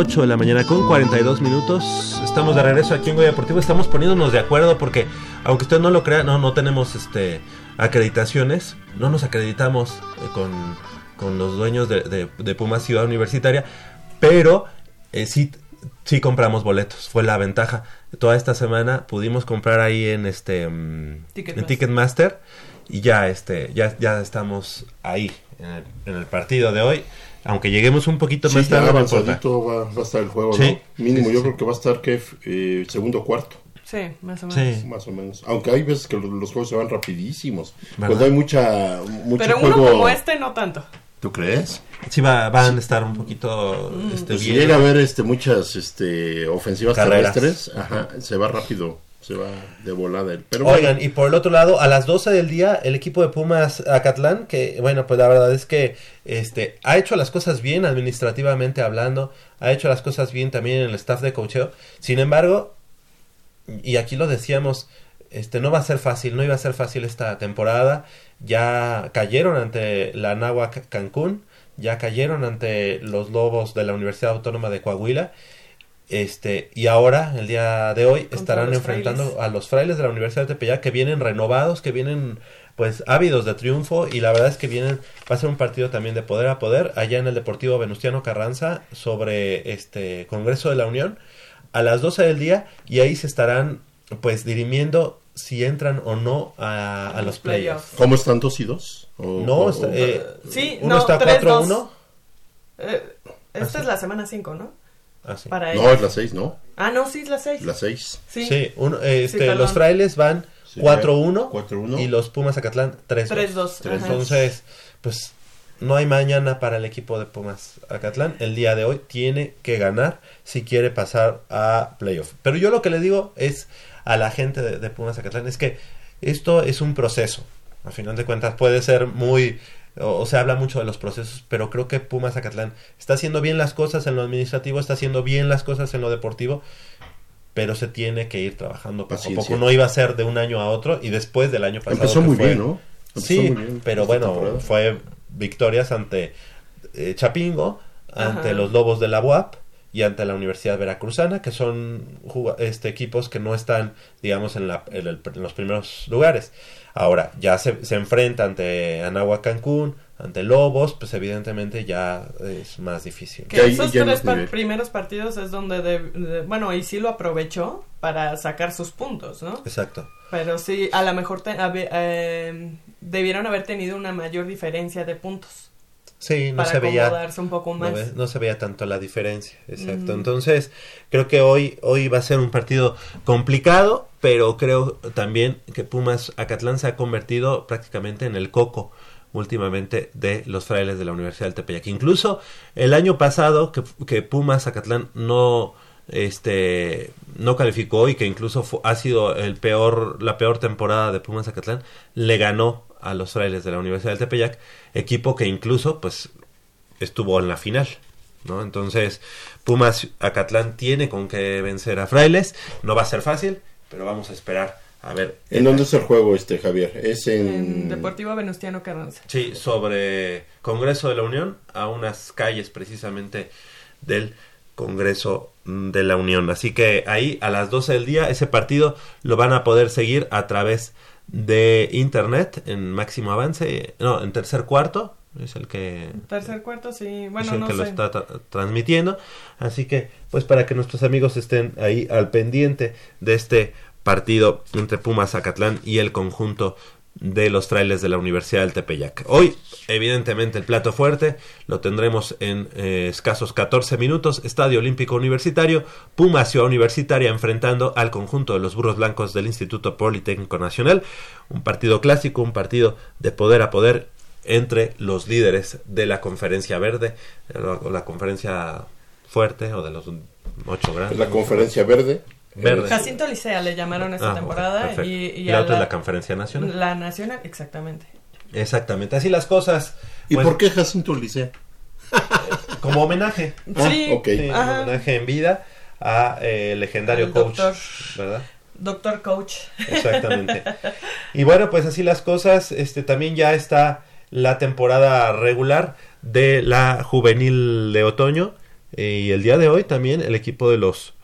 8 de la mañana con 42 minutos. Estamos de regreso aquí en Goya Deportivo. Estamos poniéndonos de acuerdo porque, aunque usted no lo crea, no, no tenemos este acreditaciones. No nos acreditamos eh, con, los dueños de, de, Puma Ciudad Universitaria. Pero eh, sí, sí compramos boletos. Fue la ventaja. Toda esta semana pudimos comprar ahí en este mm, en Ticketmaster. Y ya, este, ya, ya estamos ahí en el partido de hoy aunque lleguemos un poquito más tarde. avanzadito va, a estar el juego, ¿no? Mínimo, yo creo que va a estar que eh, segundo cuarto. Sí, más o menos. Más o menos. Aunque hay veces que los, juegos se van rapidísimos. Cuando hay mucha, mucho Pero uno como este no tanto. ¿Tú crees? Sí, va, van a estar un poquito mm. este, pues Si llega a haber este, muchas este, ofensivas terrestres, ajá, se va rápido se va de volada. Pero Oigan, y por el otro lado, a las 12 del día, el equipo de Pumas Acatlán, que bueno, pues la verdad es que este ha hecho las cosas bien administrativamente hablando, ha hecho las cosas bien también en el staff de coacheo. Sin embargo, y aquí lo decíamos, este no va a ser fácil, no iba a ser fácil esta temporada. Ya cayeron ante la Náhuac Cancún, ya cayeron ante los Lobos de la Universidad Autónoma de Coahuila. Este, y ahora, el día de hoy, Contra estarán enfrentando frailes. a los frailes de la Universidad de Tepeyac que vienen renovados, que vienen pues ávidos de triunfo y la verdad es que vienen va a ser un partido también de poder a poder allá en el Deportivo Venustiano Carranza sobre este Congreso de la Unión a las 12 del día y ahí se estarán pues dirimiendo si entran o no a, a los playoffs. ¿Cómo están dos y dos? ¿O- No, o- está- eh, Sí, uno no, está 3-2. 4-1. Eh, esta es la semana 5, ¿no? Ah, sí. Para no, ellos. es la seis, ¿no? Ah, no, sí, es la 6. La seis. Sí. Sí, uno, este, los frailes van Sí, 4-1 4-1. y los Pumas Acatlán 3-2. 3-2, ajá. Entonces, pues no hay mañana para el equipo de Pumas Acatlán. El día de hoy tiene que ganar si quiere pasar a playoff. Pero yo lo que le digo es a la gente de, de Pumas Acatlán es que esto es un proceso. A final de cuentas puede ser muy o, o se habla mucho de los procesos, pero creo que Pumas Acatlán está haciendo bien las cosas en lo administrativo, está haciendo bien las cosas en lo deportivo, pero se tiene que ir trabajando poco a poco. No iba a ser de un año a otro y después del año pasado. Empezó muy fue- bien, ¿no? Empezó Sí, muy bien pero bueno, temporada. fue victorias ante eh, Chapingo, ante Ajá. los Lobos de la UAP y ante la Universidad Veracruzana, que son este, equipos que no están, digamos, en, la, en, el- en los primeros lugares. Ahora, ya se, se enfrenta ante Anáhuac Cancún, ante Lobos, pues evidentemente ya es más difícil. Que esos ya tres es par- primeros partidos es donde, de- de- bueno, y sí lo aprovechó para sacar sus puntos, ¿no? Exacto. Pero sí, a lo mejor te- habe- eh, debieron haber tenido una mayor diferencia de puntos Sí, no para se veía acomodarse un poco no, más. ve- no se veía tanto la diferencia, exacto. Ujú. Entonces, creo que hoy, hoy va a ser un partido complicado, pero creo también que Pumas Acatlán se ha convertido prácticamente en el coco últimamente de los frailes de la Universidad del Tepeyac. Incluso el año pasado que, que Pumas Acatlán no este no calificó y que incluso ha sido el peor la peor temporada de Pumas Acatlán le ganó a los frailes de la Universidad del Tepeyac equipo que incluso pues estuvo en la final ¿no? Entonces, Pumas Acatlán tiene con que vencer a Frailes. No va a ser fácil, pero vamos a esperar a ver. ¿En dónde es el juego este, Javier? Es en... En Deportivo Venustiano Carranza. Sí, sobre Congreso de la Unión, a unas calles precisamente del Congreso de la Unión. Así que ahí a las 12 del día ese partido lo van a poder seguir a través de internet en máximo avance, no, en tercer cuarto, es el que Tercer cuarto, sí. Bueno, es el no que lo sé. está tra- transmitiendo. Así que, pues para que nuestros amigos estén ahí al pendiente de este partido entre Pumas Zacatlán y el conjunto de los frailes de la Universidad del Tepeyac. Hoy, evidentemente, el plato fuerte lo tendremos en eh, escasos 14 minutos. Estadio Olímpico Universitario, Pumas Ciudad Universitaria enfrentando al conjunto de los burros blancos del Instituto Politécnico Nacional. Un partido clásico, un partido de poder a poder entre los líderes de la conferencia verde o la conferencia fuerte o de los ocho grandes. La conferencia verde. Verde. Jacinto Licea le llamaron esta Ah, temporada y, Y y la a otra es la conferencia nacional. La nacional, exactamente. Exactamente, así las cosas. ¿Y pues, por qué Jacinto Licea? Como homenaje. Ah, sí, Ajá. homenaje en vida a eh, legendario coach, doctor. ¿verdad? Doctor Coach. Exactamente. y bueno, pues así las cosas. Este también ya está la temporada regular de la juvenil de otoño. eh, y el día de hoy también el equipo de los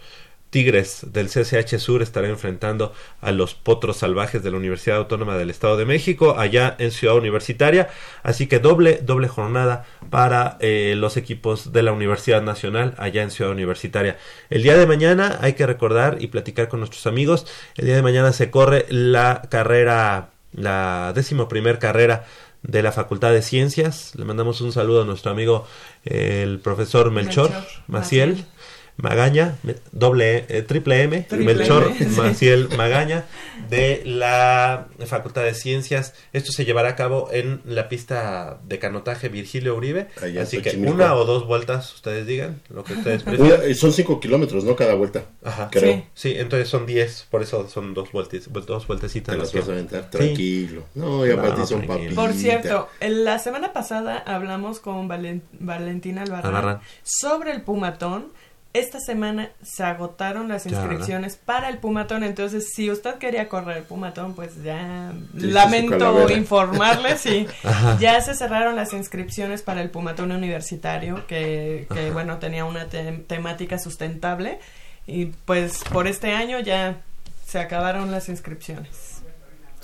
Tigres del CCH Sur estará enfrentando a los Potros Salvajes de la Universidad Autónoma del Estado de México allá en Ciudad Universitaria. Así que doble, doble jornada para eh, los equipos de la Universidad Nacional allá en Ciudad Universitaria. El día de mañana hay que recordar y platicar con nuestros amigos. El día de mañana se corre la carrera, la décimo primer carrera de la Facultad de Ciencias. Le mandamos un saludo a nuestro amigo el profesor Melchor, Melchor Maciel. Maciel. Magaña, me- doble, eh, triple M, Triple Melchor M, sí. Maciel Magaña, de la Facultad de Ciencias. Esto se llevará a cabo en la pista de canotaje Virgilio Uribe. Allá Así que una o dos vueltas, ustedes digan, lo que ustedes prefieran. Una- son cinco kilómetros, ¿no? Cada vuelta. Ajá. Creo. Sí. Sí, entonces son 10, por eso son dos vueltas, dos vueltecitas. Te las vas a aventar Sí. tranquilo. No, ya No, para ti son tranquilo. papitas. Por cierto, en la semana pasada hablamos con Valen- Valentina Albarrán Albarrán. sobre el Pumatón esta semana se agotaron las inscripciones para el Pumatón, entonces si usted quería correr el Pumatón, pues ya Sí, lamento informarle, sí, ya se cerraron las inscripciones para el Pumatón Universitario, que, que, bueno, tenía una te- temática sustentable, y pues por este año ya se acabaron las inscripciones.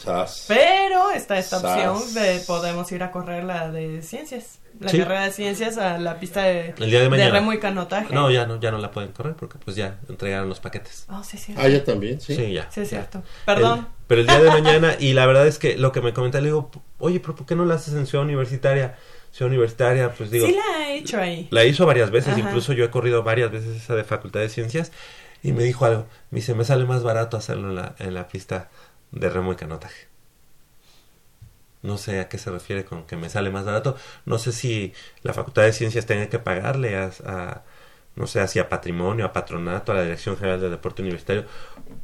Sas. Pero está esta Sas. opción de podemos ir a correr la de ciencias, la Sí. carrera de ciencias a la pista de, El día de mañana. remo y canotaje. No, ya no, ya no la pueden correr porque pues ya entregaron los paquetes. Oh, sí, sí. Ah, ya también, sí. Sí, ya. Sí, es ya. cierto. Perdón. El- pero el día de mañana, y la verdad es que lo que me comenta, le digo, oye, pero ¿por qué no la haces en Ciudad Universitaria? Ciudad Universitaria, pues digo, sí la he hecho ahí. la hizo varias veces, Ajá. incluso yo he corrido varias veces esa de Facultad de Ciencias, y me dijo algo, me dice, me sale más barato hacerlo en la, en la pista de remo y canotaje. No sé a qué se refiere con que me sale más barato. No sé si la Facultad de Ciencias tenga que pagarle a, a- no sé, hacia patrimonio, a patronato, a la Dirección General de Deporte Universitario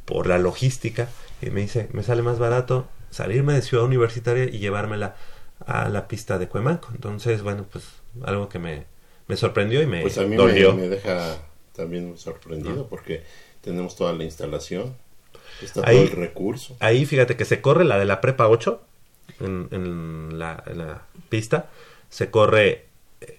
por la logística. Y me dice, me sale más barato salirme de Ciudad Universitaria y llevármela a la pista de Cuemanco. Entonces, bueno, pues algo que me, me sorprendió y me Pues a mí me, me deja también sorprendido porque tenemos toda la instalación, está Ahí- todo el recurso. Ahí fíjate que se corre la de la prepa 8 en, en la, en la pista. Se corre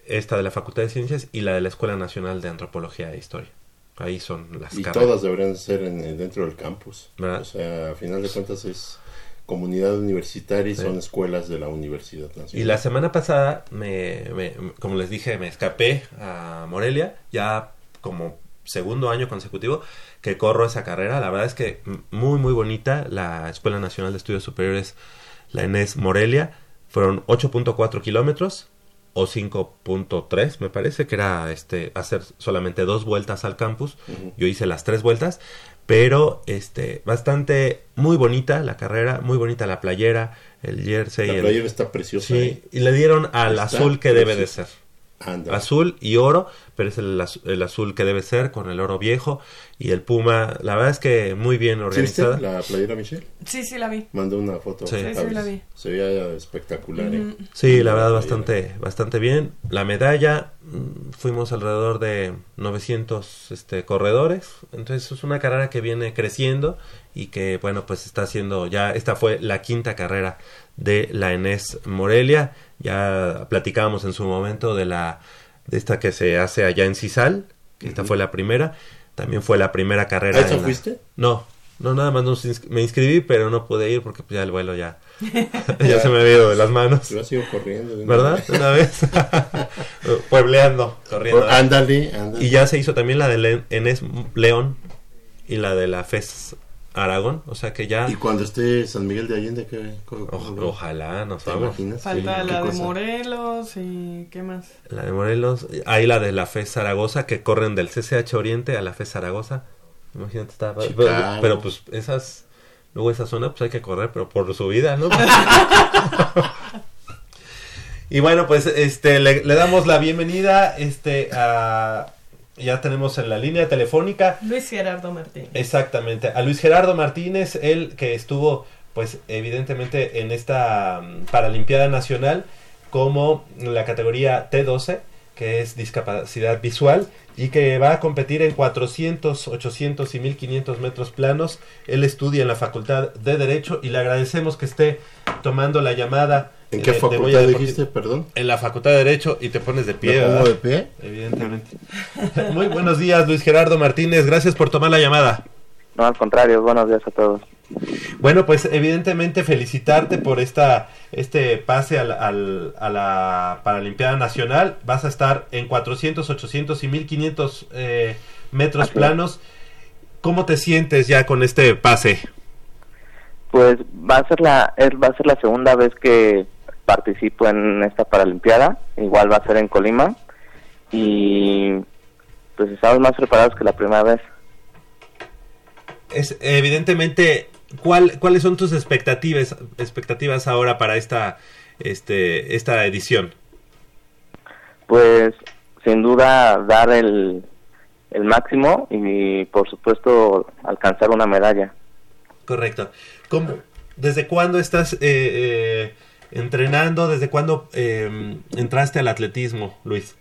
esta de la Facultad de Ciencias y la de la Escuela Nacional de Antropología e Historia. Ahí son las Y carreras. todas deberían ser en, en- dentro del campus. ¿Verdad? O sea, a final de cuentas es comunidad universitaria y Sí. son escuelas de la Universidad Nacional. Y la semana pasada, me, me- como les dije, me escapé a Morelia, ya como segundo año consecutivo que corro esa carrera. La verdad es que muy, muy bonita. La Escuela Nacional de Estudios Superiores, la ENES Morelia, fueron 8.4 kilómetros o 5.3, me parece, que era este hacer solamente dos vueltas al campus. Yo hice las tres vueltas, pero este bastante muy bonita la carrera, muy bonita la playera, el jersey, La el- playera está preciosa. Sí, ¿eh? y le dieron al Está azul que debe de ser. Azul y oro, pero es el, el azul que debe ser con el oro viejo y el puma. La verdad es que muy bien ¿Sí organizada. la playera Michelle? Sí, sí la vi. Mandó una foto. Sí. Sí, sí, la vi. Se veía espectacular. ¿eh? Sí, la verdad bastante bastante bien. La medalla mm, fuimos alrededor de 900 este corredores, entonces es una carrera que viene creciendo y que bueno, pues está haciendo ya esta fue la quinta carrera de la Enes Morelia. Ya platicábamos en su momento de la de esta que se hace allá en Cisal, que esta fue la primera. También fue la primera carrera. ¿A la- fuiste? No, no, nada más nos me inscribí, pero no pude ir porque pues, ya el vuelo ya, ya se me había ido de las manos. Yo sigo corriendo. de una ¿Verdad? vez. Una vez. Puebleando, corriendo. Por- ándale, ándale. Y ya se hizo también la de Enes León y la de la FES Aragón. O sea que ya. Y cuando esté San Miguel de Allende, ¿qué? cómo- o- cómo- ojalá nos ¿Te vamos. imaginas? Falta Sí, la de cosa. Morelos y qué más. La de Morelos. Hay la de la FES Zaragoza que corren del CCH Oriente a la FES Zaragoza. Imagínate, está. Pero, pues esas. Luego esa zona, pues hay que correr, pero por su vida, ¿no? y bueno, pues este le, le damos la bienvenida este a ya tenemos en la línea telefónica Luis Gerardo Martín. exactamente a Luis Gerardo Martínez, él que estuvo pues evidentemente en esta mm, Paralimpiada Nacional como la categoría T12 que es discapacidad visual y que va a competir en 400, 800 y 1500 metros planos. Él estudia en la Facultad de Derecho y le agradecemos que esté tomando la llamada. ¿En eh, qué de- de facultad Deportivo. dijiste, perdón? En la Facultad de Derecho y te pones de pie. ¿Me pongo ¿verdad? de pie? Evidentemente. Muy buenos días, Luis Gerardo Martínez. Gracias por tomar la llamada. No, al contrario, buenos días a todos. Bueno, pues evidentemente felicitarte por esta este pase al, al- a la Paralimpiada Nacional. Vas a estar en 400, 800 y 1500 eh, metros Así es. planos. ¿Cómo te sientes ya con este pase? Pues va a ser la va a ser la segunda vez que participo en esta Paralimpiada, igual va a ser en Colima y pues estamos más preparados que la primera vez. Es, evidentemente, ¿cuál, ¿cuáles son tus expectativas, expectativas ahora para esta, este, esta edición? Pues sin duda dar el, el máximo y por supuesto alcanzar una medalla. Correcto. ¿Cómo, ¿Desde cuándo estás eh, eh, entrenando? ¿Desde cuándo eh, entraste al atletismo, Luis?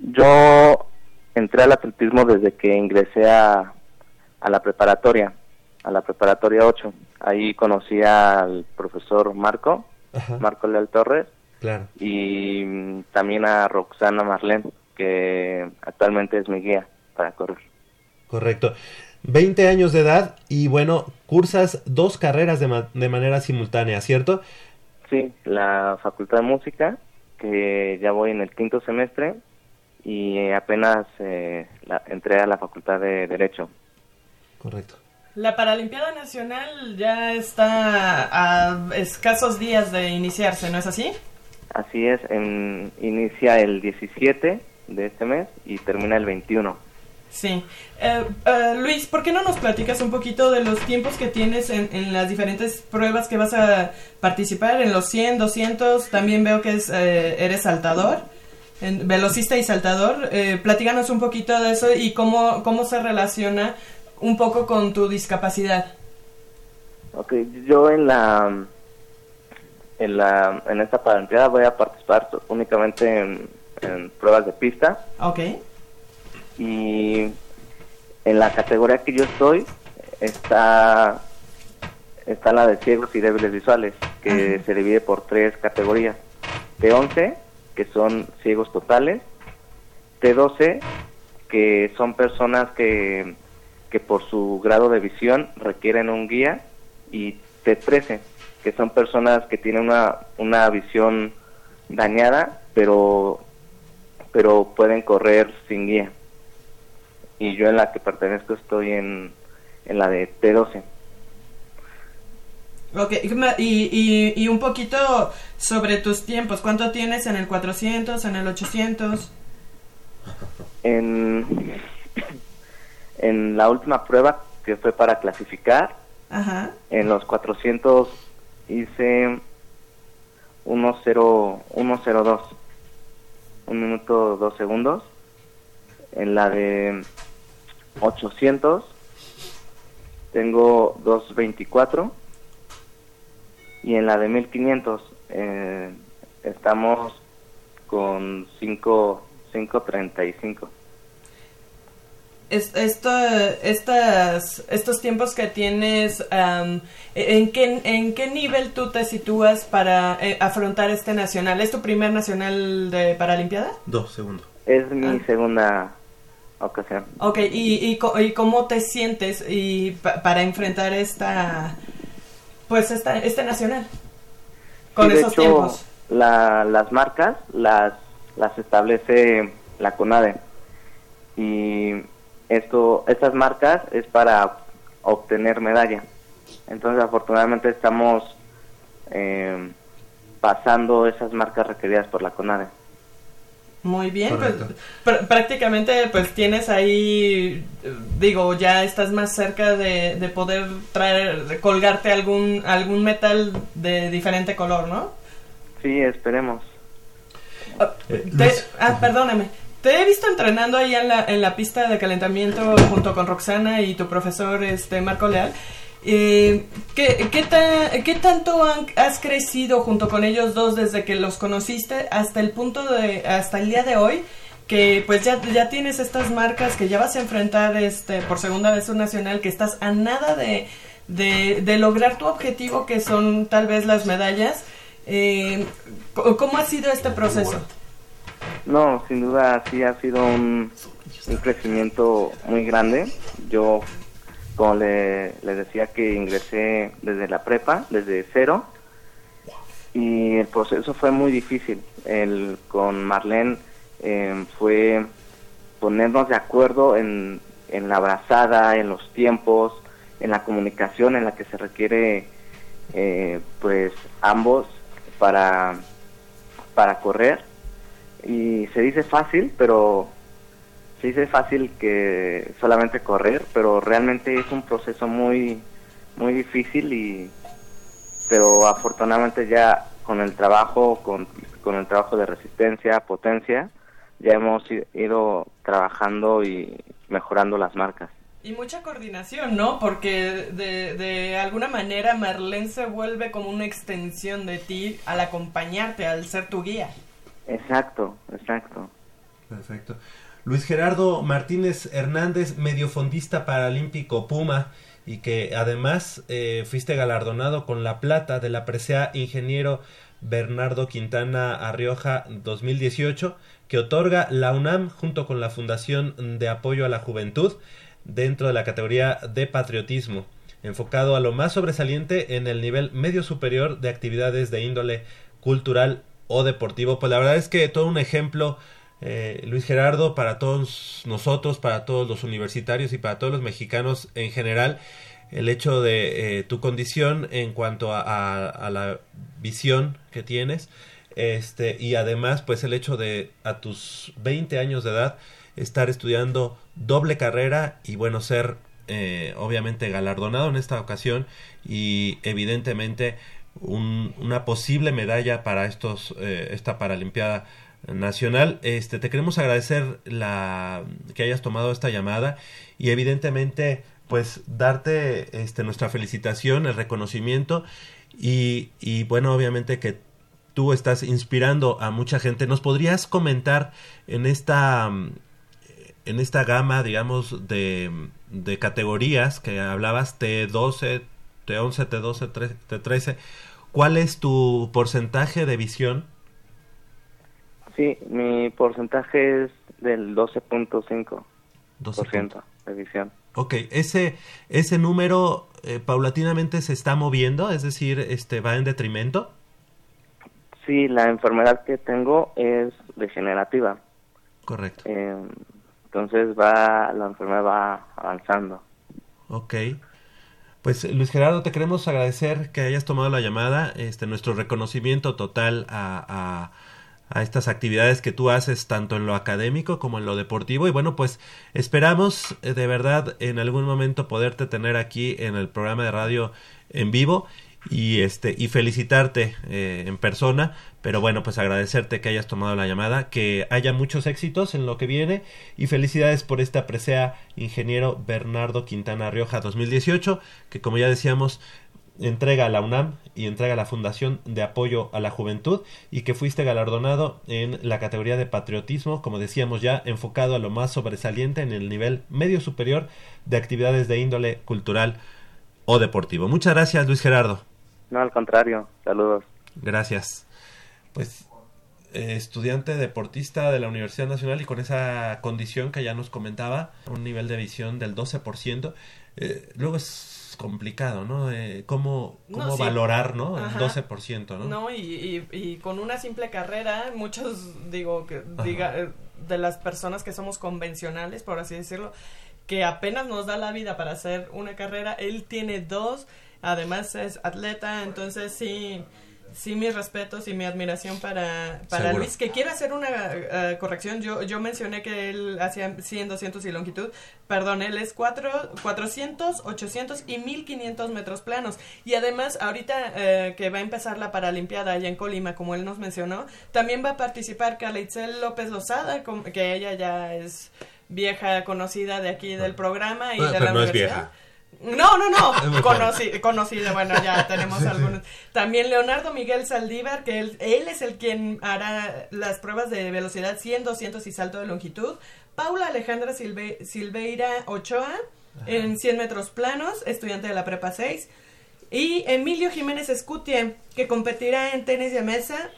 Yo entré al atletismo desde que ingresé a, a la preparatoria, a la preparatoria 8. Ahí conocí al profesor Marco, Ajá. Marco Leal Torres, Claro. y mm, también a Roxana Marlene, que actualmente es mi guía para correr. Correcto. 20 años de edad y bueno, cursas dos carreras de, ma- de manera simultánea, ¿cierto? Sí, la Facultad de Música, que ya voy en el quinto semestre, y apenas eh, la- entré a la Facultad de Derecho. Correcto. La Paralimpiada Nacional ya está a escasos días de iniciarse, ¿no es así? Así es, en- inicia el 17 de este mes y termina el 21. Sí. Eh, eh, Luis, ¿por qué no nos platicas un poquito de los tiempos que tienes en, en las diferentes pruebas que vas a participar? En los 100, 200, también veo que es, eh, eres saltador, en- velocista y saltador. Eh, platícanos un poquito de eso y cómo, cómo se relaciona un poco con tu discapacidad. Ok, yo en la en la en esta Paralimpiada voy a participar únicamente en, en pruebas de pista Ok. Y en la categoría que yo estoy está está la de ciegos y débiles visuales que se divide por tres categorías. T11 que son ciegos totales. T12 que son personas que que por su grado de visión requieren un guía. Y T13 que son personas que tienen una una visión dañada pero pero pueden correr sin guía y yo en la que pertenezco estoy en, en la de T12. Ok, y, y, y, un poquito sobre tus tiempos. ¿Cuánto tienes en el 400, en el 800? En, en la última prueba que fue para clasificar, Ajá. en los 400 hice 1.0 1.02, un minuto dos segundos. En la de 800 tengo 2.24 y en la de 1500 eh, estamos con 5 5.35. Es- esto, estas, estos tiempos que tienes, am, ¿en, qué, ¿en qué nivel tú te sitúas para eh, afrontar este nacional? ¿Es tu primer nacional de Paralimpiada? Dos segundos. Es mi Ah. segunda ocasión. Ok, ¿y, y, y cómo te sientes y pa- para enfrentar esta, pues esta, este nacional? Con Sí, de esos hecho, tiempos. la- las marcas las, las establece la CONADE. Y esto, estas marcas es para obtener medalla. Entonces, afortunadamente estamos eh, pasando esas marcas requeridas por la CONADE. Muy bien, pues, pr- prácticamente pues tienes ahí, digo, ya estás más cerca de, de poder traer, de colgarte algún, algún metal de diferente color, ¿no? Sí, esperemos. Eh, Te- ah, perdóname. Te he visto entrenando ahí en la, en la pista de calentamiento junto con Roxana y tu profesor este Marco Leal. Eh, ¿qué, qué, ta- qué tanto han- has crecido junto con ellos dos desde que los conociste hasta el punto de hasta el día de hoy? Que pues ya, ya tienes estas marcas que ya vas a enfrentar este por segunda vez un nacional que estás a nada de, de, lograr tu objetivo que son tal vez las medallas. Eh, ¿Cómo ha sido este proceso? No, sin duda sí ha sido un crecimiento muy grande. Yo, como le, decía que ingresé desde la prepa, desde cero, y el proceso fue muy difícil. El, con Marlene eh, fue ponernos de acuerdo en, en la abrazada, en los tiempos, en la comunicación en la que se requiere eh, pues ambos para, para correr y se dice fácil, pero se dice fácil que solamente correr, pero realmente es un proceso muy muy difícil y pero afortunadamente ya con el trabajo con, con el trabajo de resistencia, potencia, ya hemos ido trabajando y mejorando las marcas. Y mucha coordinación, ¿no? Porque de, de alguna manera Marlene se vuelve como una extensión de ti al acompañarte, al ser tu guía. Exacto, exacto. Perfecto. Luis Gerardo Martínez Hernández, mediofondista paralímpico Puma, y que además eh, fuiste galardonado con la plata de la presea Ingeniero Bernardo Quintana Arrioja 2018, que otorga la UNAM junto con la Fundación de Apoyo a la Juventud dentro de la categoría de patriotismo, enfocado a lo más sobresaliente en el nivel medio superior de actividades de índole cultural o deportivo. Pues la verdad es que todo un ejemplo, eh, Luis Gerardo, para todos nosotros, para todos los universitarios y para todos los mexicanos en general, el hecho de eh, tu condición en cuanto a, a, la visión que tienes, este, y además, pues el hecho de a tus 20 años de edad estar estudiando doble carrera y bueno, ser eh, obviamente galardonado en esta ocasión y evidentemente un, una posible medalla para estos eh, esta Paralimpiada Nacional. Este, te queremos agradecer la que hayas tomado esta llamada y evidentemente pues darte este nuestra felicitación, el reconocimiento y, y bueno, obviamente que tú estás inspirando a mucha gente. ¿Nos podrías comentar en esta en esta gama, digamos, de, de categorías que hablabas, T12, T11, T12, T13, ¿cuál es tu porcentaje de visión? Sí, mi porcentaje es del 12.5% de visión. Ok, ese, ese número eh, paulatinamente se está moviendo, es decir, este va en detrimento. Sí, la enfermedad que tengo es degenerativa. Correcto. Eh, entonces va, la enfermedad va avanzando. Ok. Pues Luis Gerardo, te queremos agradecer que hayas tomado la llamada, este nuestro reconocimiento total a, a, a, estas actividades que tú haces tanto en lo académico como en lo deportivo. Y bueno pues esperamos eh, de verdad en algún momento poderte tener aquí en el programa de radio en vivo. Y este y felicitarte eh, en persona. Pero bueno pues agradecerte que hayas tomado la llamada que haya muchos éxitos en lo que viene. Y felicidades por esta presea ingeniero Bernardo Quintana Rioja 2018 que como ya decíamos entrega a la UNAM y entrega a la Fundación de Apoyo a la Juventud y que fuiste galardonado en la categoría de patriotismo, como decíamos ya, enfocado a lo más sobresaliente en el nivel medio superior de actividades de índole cultural o deportivo. Muchas gracias, Luis Gerardo. No, al contrario. Saludos. Gracias. Pues eh, estudiante deportista de la Universidad Nacional y con esa condición que ya nos comentaba, un nivel de visión del 12%. Eh, luego es complicado, ¿no? Eh, ¿Cómo, cómo no, sí. valorar, ¿no? El 12%, ¿no? No, y, y, y, con una simple carrera, muchos, digo, que diga, eh, de las personas que somos convencionales, por así decirlo, que apenas nos da la vida para hacer una carrera, él tiene dos además es atleta, entonces sí, sí mis respetos y mi admiración para, para Luis, que quiere hacer una uh, corrección. Yo, yo mencioné que él hacía 100, 200 y longitud. Perdón, él es 4, 400, 800 y 1500 metros planos. Y además, ahorita uh, que va a empezar la Paralimpiada allá en Colima, como él nos mencionó, también va a participar Caleitzel López Lozada, que ella ya es vieja conocida de aquí del programa y bueno, de pero la no universidad. es vieja. No, no, no. Conocí, conocida, bueno, ya tenemos algunos. También Leonardo Miguel Saldívar, que él, él es el quien hará las pruebas de velocidad 100, 200 y salto de longitud. Paula Alejandra Silve, Silveira Ochoa, Ajá. en 100 metros planos, estudiante de la Prepa 6. Y Emilio Jiménez Escutie, que competirá en tenis de mesa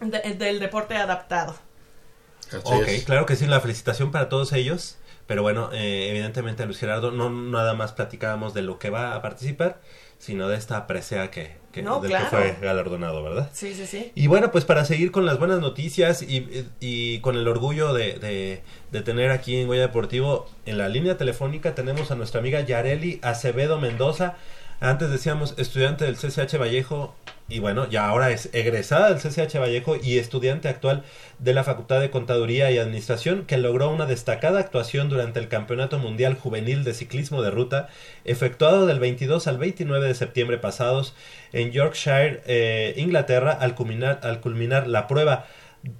de, del deporte adaptado. Ok, claro que sí, la felicitación para todos ellos. Pero bueno, eh, evidentemente Luis Gerardo no nada más platicábamos de lo que va a participar, sino de esta presea que, que, no, del claro. que fue galardonado, ¿verdad? Sí, sí, sí. Y bueno, pues para seguir con las buenas noticias y, y con el orgullo de, de, de, tener aquí en Goya Deportivo, en la línea telefónica tenemos a nuestra amiga Yareli Acevedo Mendoza. Antes decíamos estudiante del CCH Vallejo y bueno, ya ahora es egresada del CCH Vallejo y estudiante actual de la Facultad de Contaduría y Administración que logró una destacada actuación durante el Campeonato Mundial Juvenil de Ciclismo de Ruta efectuado del 22 al 29 de septiembre pasados en Yorkshire, eh, Inglaterra, al culminar, al culminar la prueba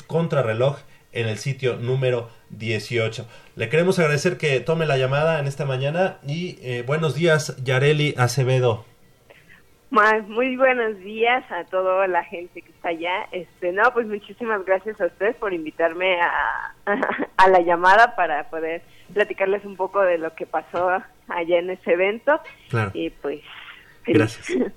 contrarreloj en el sitio número 18. Le queremos agradecer que tome la llamada en esta mañana y eh, buenos días, Yareli Acevedo. Muy buenos días a toda la gente que está allá. Este, no, pues muchísimas gracias a ustedes por invitarme a, a la llamada para poder platicarles un poco de lo que pasó allá en ese evento. Claro. Y pues, Gracias.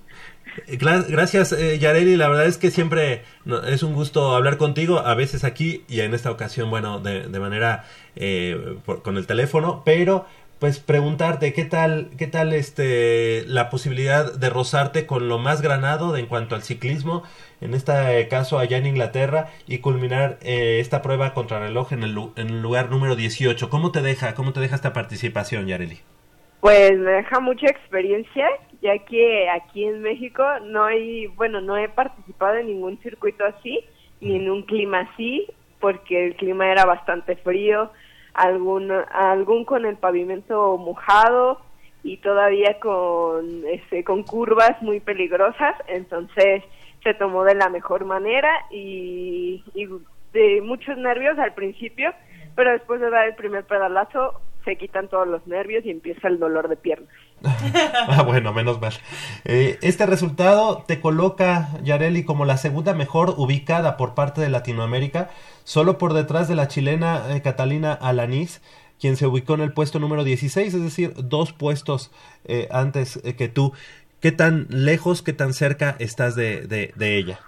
Gra- Gracias, eh, Yareli. La verdad es que siempre es un gusto hablar contigo, a veces aquí y en esta ocasión, bueno, de, de manera eh, con el teléfono, pero pues preguntarte qué tal, qué tal este la posibilidad de rozarte con lo más granado de, en cuanto al ciclismo, en este caso allá en Inglaterra, y culminar eh, esta prueba contrarreloj en el, en el lugar número 18. ¿Cómo te deja, cómo te deja esta participación, Yareli? Pues me deja mucha experiencia, ya que aquí en México no hay, bueno, no he participado en ningún circuito así, ni en un clima así, porque el clima era bastante frío, algún, algún con el pavimento mojado y todavía con, este, con curvas muy peligrosas, entonces se tomó de la mejor manera y, y de muchos nervios al principio, pero después de dar el primer pedalazo se quitan todos los nervios y empieza el dolor de piernas. Ah, bueno, menos mal. Eh, este resultado te coloca, Yareli, como la segunda mejor ubicada por parte de Latinoamérica, solo por detrás de la chilena eh, Catalina Alanís, quien se ubicó en el puesto número 16, es decir, dos puestos eh, antes eh, que tú. ¿Qué tan lejos, qué tan cerca estás de, de, de ella?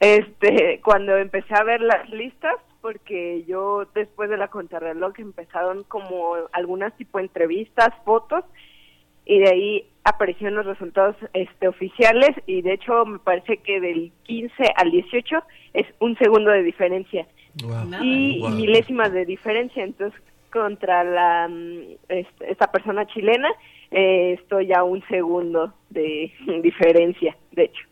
Este, cuando empecé a ver las listas, porque yo después de la contrarreloj empezaron como algunas tipo entrevistas, fotos, y de ahí aparecieron los resultados este oficiales y de hecho me parece que del 15 al 18 es un segundo de diferencia. Y Wow. milésimas de diferencia. Entonces contra la mm, este, esta persona chilena eh, estoy a un segundo de diferencia de hecho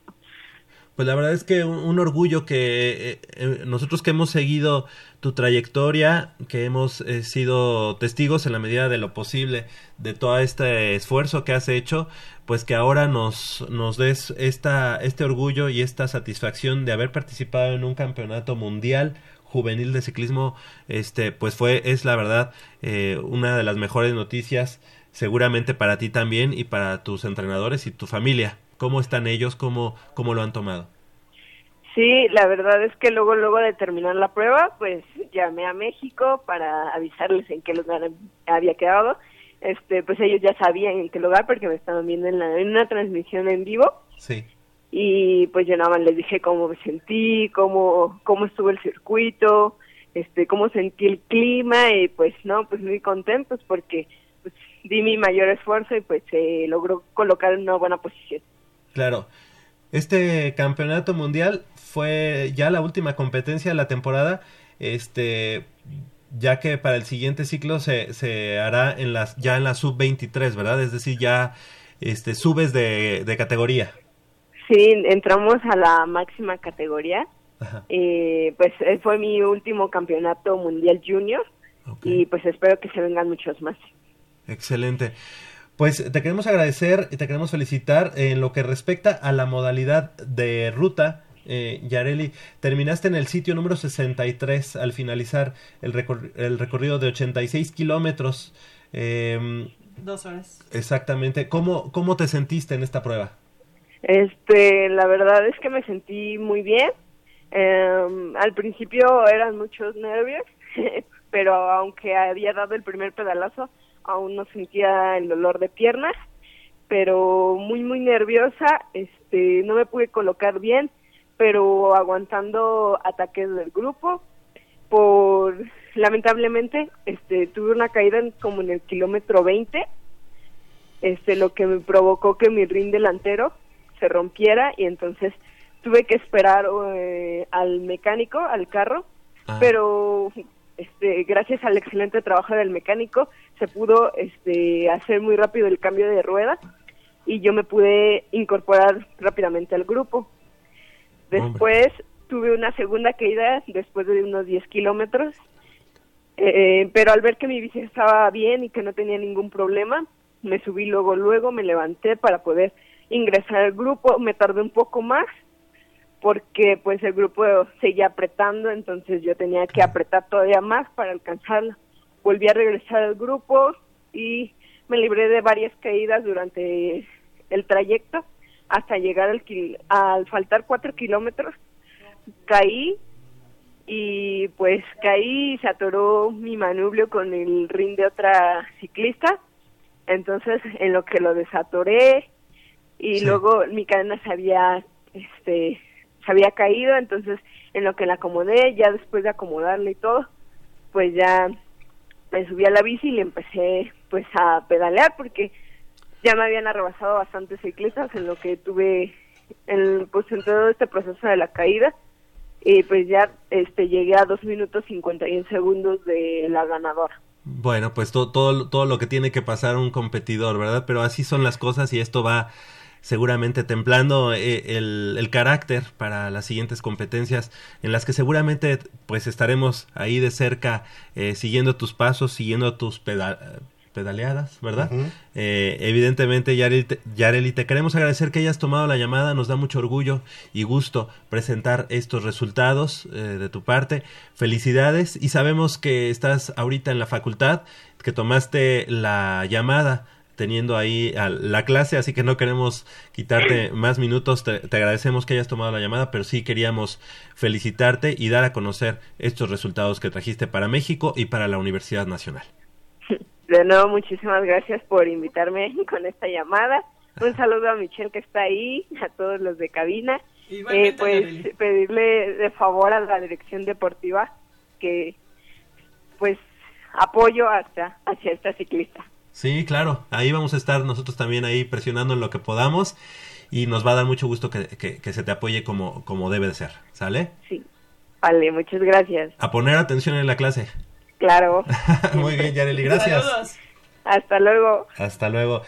Pues la verdad es que un, orgullo que eh, eh, nosotros que hemos seguido tu trayectoria, que hemos eh, sido testigos en la medida de lo posible de todo este esfuerzo que has hecho, pues que ahora nos, nos des esta, este orgullo y esta satisfacción de haber participado en un campeonato mundial juvenil de ciclismo, este, pues fue, es la verdad, eh, una de las mejores noticias seguramente para ti también y para tus entrenadores y tu familia. ¿Cómo están ellos? ¿Cómo, cómo lo han tomado? Sí, la verdad es que luego, luego de terminar la prueba, pues llamé a México para avisarles en qué lugar había quedado. Este, pues ellos ya sabían en qué lugar porque me estaban viendo en, la, en una transmisión en vivo Sí. y pues yo nada más les dije cómo me sentí, cómo, cómo estuvo el circuito, este, cómo sentí el clima y pues no, pues muy contentos porque pues, di mi mayor esfuerzo y pues se logró colocar en una buena posición. Claro. Este campeonato mundial fue ya la última competencia de la temporada, este, ya que para el siguiente ciclo se, se hará en las, ya en la sub-23, ¿verdad? Es decir, ya este, subes de, de categoría. Sí, entramos a la máxima categoría. Ajá. Eh, pues eh, fue mi último campeonato mundial junior y pues espero que se vengan muchos más. Excelente. Pues te queremos agradecer y te queremos felicitar en lo que respecta a la modalidad de ruta. Eh, Yareli, terminaste en el sitio número 63 al finalizar el, recor- el recorrido de 86 kilómetros. Eh, Dos horas. exactamente. ¿Cómo, ¿Cómo te sentiste en esta prueba? Este, la verdad es que me sentí muy bien. Eh, al principio eran muchos nervios, pero aunque había dado el primer pedalazo, aún no sentía el dolor de piernas, pero muy muy nerviosa, este, no me pude colocar bien, pero aguantando ataques del grupo por lamentablemente este tuve una caída en- como en el kilómetro 20 este lo que me provocó que mi rin delantero se rompiera y entonces tuve que esperar eh, al mecánico al carro pero este gracias al excelente trabajo del mecánico se pudo este hacer muy rápido el cambio de rueda y yo me pude incorporar rápidamente al grupo después tuve una segunda caída después de unos 10 kilómetros eh, pero al ver que mi bici estaba bien y que no tenía ningún problema, me subí luego, luego, me levanté para poder ingresar al grupo. Me tardé un poco más porque pues el grupo seguía apretando, entonces yo tenía que apretar todavía más para alcanzarla. Volví a regresar al grupo y me libré de varias caídas durante el trayecto hasta llegar al, kil- al faltar cuatro kilómetros, caí y pues caí y se atoró mi manubrio con el rin de otra ciclista. Entonces, en lo que lo desatoré y Sí. luego mi cadena se había, este, se había caído, entonces en lo que la acomodé, ya después de acomodarla y todo, pues ya me subí a la bici y le empecé pues a pedalear porque ya me habían arrebasado bastantes ciclistas en lo que tuve en, pues en todo este proceso de la caída y pues ya este llegué a 2 minutos 51 segundos de la ganadora. Bueno, pues to- todo, todo lo que tiene que pasar un competidor, ¿verdad? Pero así son las cosas y esto va seguramente templando eh, el, el carácter para las siguientes competencias en las que seguramente pues estaremos ahí de cerca eh, siguiendo tus pasos, siguiendo tus peda- pedaleadas, ¿verdad? Eh, evidentemente, Yareli te, Yareli, te queremos agradecer que hayas tomado la llamada. Nos da mucho orgullo y gusto presentar estos resultados eh, de tu parte. Felicidades y sabemos que estás ahorita en la facultad, que tomaste la llamada teniendo ahí a la clase, así que no queremos quitarte más minutos. Te, te agradecemos que hayas tomado la llamada, pero sí queríamos felicitarte y dar a conocer estos resultados que trajiste para México y para la Universidad Nacional. De nuevo, muchísimas gracias por invitarme con esta llamada. Un saludo a Michelle que está ahí, a todos los de cabina. Eh, pues pedirle de favor a la dirección deportiva que pues apoyo hasta hacia esta ciclista. Sí, claro, ahí vamos a estar nosotros también ahí presionando en lo que podamos y nos va a dar mucho gusto que, que- que se te apoye como, como debe de ser, ¿sale? Sí. Vale, muchas gracias. A poner atención en la clase. Claro. Muy bien, Yareli, gracias. Hasta luego. Hasta luego.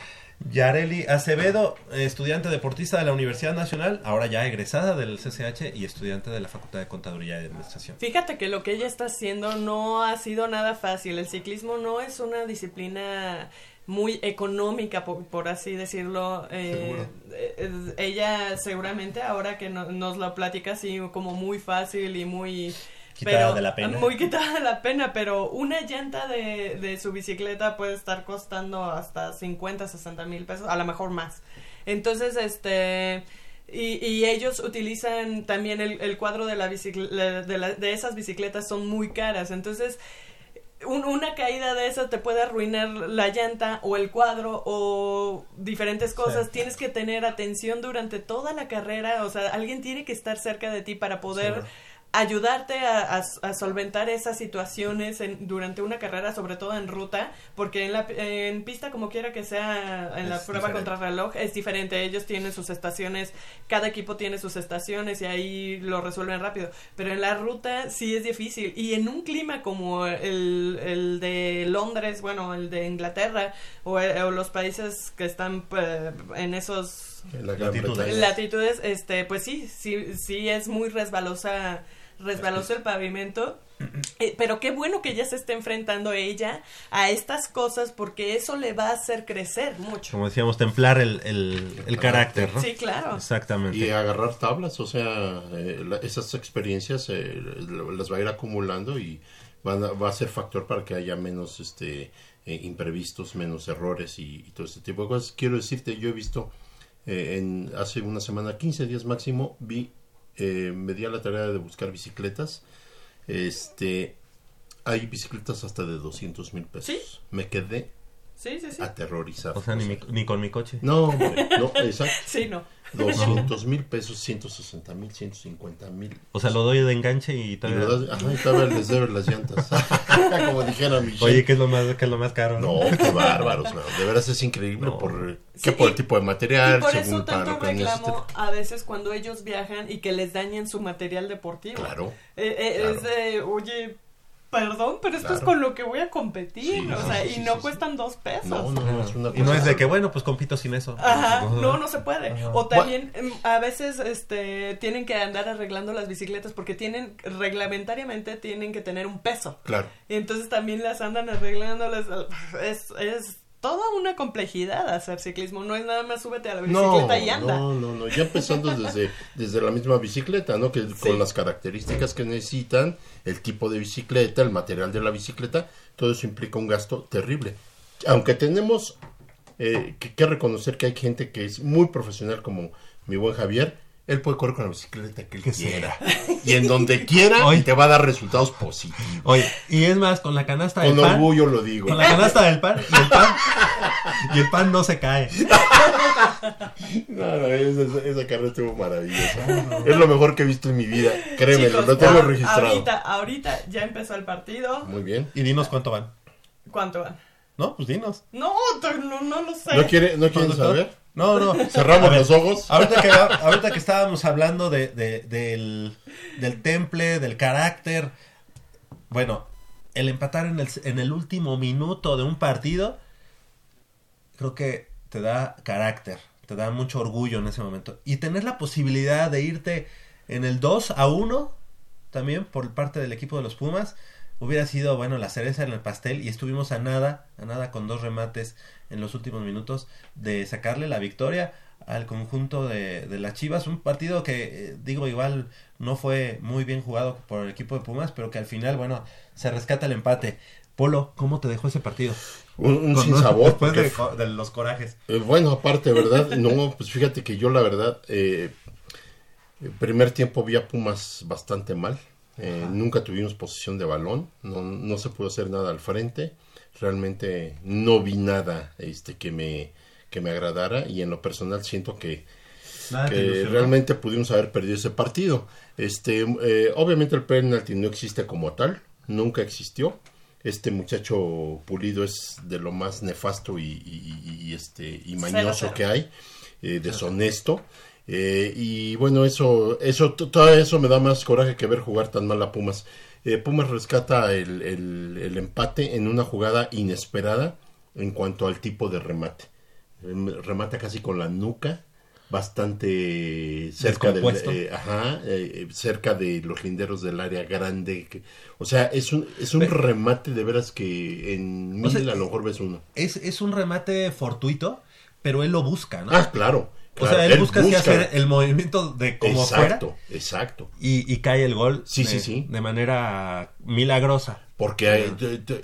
Yareli Acevedo, estudiante deportista de la Universidad Nacional, ahora ya egresada del CCH y estudiante de la Facultad de Contaduría y Administración. Fíjate que lo que ella está haciendo no ha sido nada fácil. El ciclismo no es una disciplina muy económica, por, por así decirlo. Eh, eh, ella seguramente ahora que no- nos lo platica así como muy fácil y muy... Quitada de la pena. Muy quitada de la pena, pero una llanta de, de su bicicleta puede estar costando hasta 50, 60 mil pesos, a lo mejor más. Entonces, este... Y, y ellos utilizan también el, el cuadro de, la de, la- de esas bicicletas son muy caras. Entonces, un- una caída de esas te puede arruinar la llanta o el cuadro o diferentes cosas. Sí. Tienes que tener atención durante toda la carrera. O sea, alguien tiene que estar cerca de ti para poder. Ayudarte a, a- a solventar esas situaciones en- durante una carrera, sobre todo en ruta, porque en la en pista como quiera que sea en la prueba diferente. contra reloj es diferente. Ellos tienen sus estaciones, cada equipo tiene sus estaciones y ahí lo resuelven rápido. Pero en la ruta sí es difícil y en un clima como el, el de Londres, bueno, el de Inglaterra o, o los países que están eh, en esos Latitudes. Latitudes, este, pues sí, sí, sí es muy resbalosa, resbaloso el pavimento. Eh, pero qué bueno que ya se esté enfrentando ella a estas cosas porque eso le va a hacer crecer mucho. Como decíamos, templar el, el, el carácter, ¿no? Sí, claro. Exactamente. Y agarrar tablas, o sea, eh, la- esas experiencias eh, las va a ir acumulando y van a- va a ser factor para que haya menos este eh, imprevistos, menos errores y, y todo este tipo de cosas. Quiero decirte, yo he visto eh, en hace una semana, 15 días máximo, vi, eh, me di a la tarea de buscar bicicletas. Este, hay bicicletas hasta de 200 mil pesos. Me quedé Sí, sí, sí. aterrorizado. O sea, ni, mi- ni con mi coche. No, hombre, no, exacto. Sí, no. 200 mil pesos, 160 mil, 150 mil. O sea, lo doy de enganche y Y todavía... lo das- ajá, y todavía les debe las llantas. Como dijera Michelle. Oye, ¿qué es lo más, qué es lo más caro? No, qué bárbaros, no. De veras es increíble No. por, Sí, que por el y- tipo de Y material, por según eso tanto reclamo a veces cuando ellos viajan y que les dañen su material deportivo. Claro, Eh, eh, claro. Es de, oye, perdón, pero esto es con lo que voy a competir. Sí, o sea, sí, y sí, no sí, cuestan dos pesos. No, no, no, es una Y no es de que, bueno, pues compito sin eso. Ajá, no, no se puede. Ajá. O también em, a veces este tienen que andar arreglando las bicicletas porque tienen reglamentariamente tienen que tener un peso. Claro. Y entonces también las andan arreglando las es es toda una complejidad hacer ciclismo, no es nada más súbete a la No, bicicleta y anda. no, no, no, ya empezando desde, desde la misma bicicleta, ¿no? Que con las características que necesitan, el tipo de bicicleta, el material de la bicicleta, todo eso implica un gasto terrible. Aunque tenemos eh, que, que reconocer que hay gente que es muy profesional como mi buen Javier. Él puede correr con la bicicleta que él quiera. Y en donde quiera y te va a dar resultados positivos. Oye, y es más, con la canasta del Con pan. orgullo lo digo. Con la canasta del pan y el pan, y el pan no se cae. No, no, esa, esa carrera estuvo maravillosa. Es lo mejor que he visto en mi vida. Créeme, Chicos, lo tengo registrado. Ahorita, ahorita ya empezó el partido. Muy bien. Y dinos cuánto van. ¿Cuánto van? No, pues dinos. No, no, no lo sé. ¿No, quiere, ¿no quieren saber? No, no. Cerramos los ojos. Ahorita que, ahorita que estábamos hablando de, de- del, del temple, del carácter. Bueno, el empatar en el, en el último minuto de un partido, creo que te da carácter, te da mucho orgullo en ese momento. Y tener la posibilidad de irte en el 2 a 1, también por parte del equipo de los Pumas, hubiera sido, bueno, la cereza en el pastel y estuvimos a nada, a nada con dos remates en los últimos minutos de sacarle la victoria al conjunto de, de las Chivas, un partido que eh, digo igual no fue muy bien jugado por el equipo de Pumas, pero que al final, bueno, se rescata el empate. Polo, ¿cómo te dejó ese partido? Un, un Con- sinsabor. Después de, los corajes. Eh, bueno, aparte, ¿verdad? No, pues fíjate que yo la verdad, eh, el primer tiempo vi a Pumas bastante mal. Nunca tuvimos posición de balón, no, no se pudo hacer nada al frente. Realmente no vi nada este, que, me, que me agradara y en lo personal siento que, que realmente pudimos haber perdido ese partido. Este, eh, obviamente el penalti no existe como tal, nunca existió. Este muchacho Pulido es de lo más nefasto y, y- y- y, este y mañoso cero. que hay, eh, deshonesto. Eh, y bueno, eso, eso, todo eso me da más coraje que ver jugar tan mal a Pumas. Eh, Pumas rescata el, el- el empate en una jugada inesperada en cuanto al tipo de remate. Em, Remata casi con la nuca, bastante cerca del, eh, ajá, eh, cerca de los linderos del área grande. que- o sea, es un, es un Pero- remate de veras que en mil O sea, a lo mejor ves uno. Es, es un remate fortuito, pero él lo busca, ¿no? Ah, claro. O claro, sea, él, busca, así hacer el movimiento de como exacto, fuera exacto. y, y cae el gol Sí, de, sí, sí. de manera milagrosa. Porque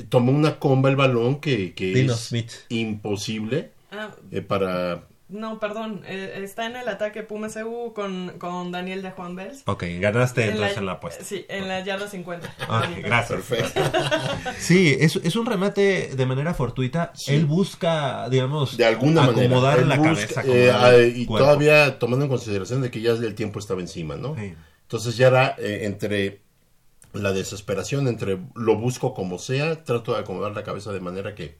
tomó una comba el balón que, que Dino es Smith. imposible Ah, eh, para... no, perdón. eh, está en el ataque Pumas EU con, con Daniel de Juan Bels. Ok, ganaste En entonces la- en la apuesta. Sí, en la yarda 50. Ok, gracias. Perfecto. Sí, es, es un remate de manera fortuita. Sí. Él busca, digamos, De alguna acomodar manera. la busca, cabeza. eh, acomodar ah, y cuerpo. todavía tomando en consideración de que ya el tiempo estaba encima, ¿no? Sí. Entonces ya era eh, entre la desesperación, entre lo busco como sea, trato de acomodar la cabeza de manera que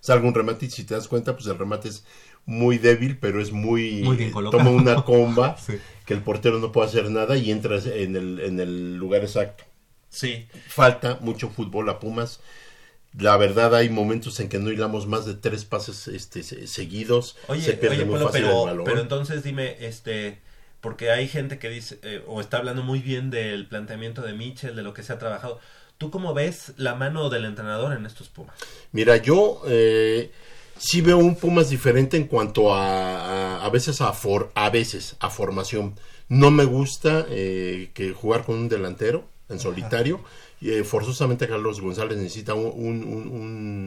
salga un remate y si te das cuenta, pues el remate es muy débil, pero es muy... Muy bien eh, colocado. toma una comba Sí. que el portero no puede hacer nada y entras en el, en el lugar exacto. Sí. Falta mucho fútbol a Pumas. La verdad hay momentos en que no hilamos más de tres pases este, se- seguidos. Oye, se pierde oye, muy Polo, fácil pero, el balón. pero entonces dime, este, porque hay gente que dice, eh, o está hablando muy bien del planteamiento de Mitchell, de lo que se ha trabajado. ¿Tú cómo ves la mano del entrenador en estos Pumas? Mira, yo eh, sí veo un Pumas diferente en cuanto a, a, a veces a for, a veces a formación. No me gusta eh, que jugar con un delantero en solitario. Y, eh, forzosamente Carlos González necesita un, un- un-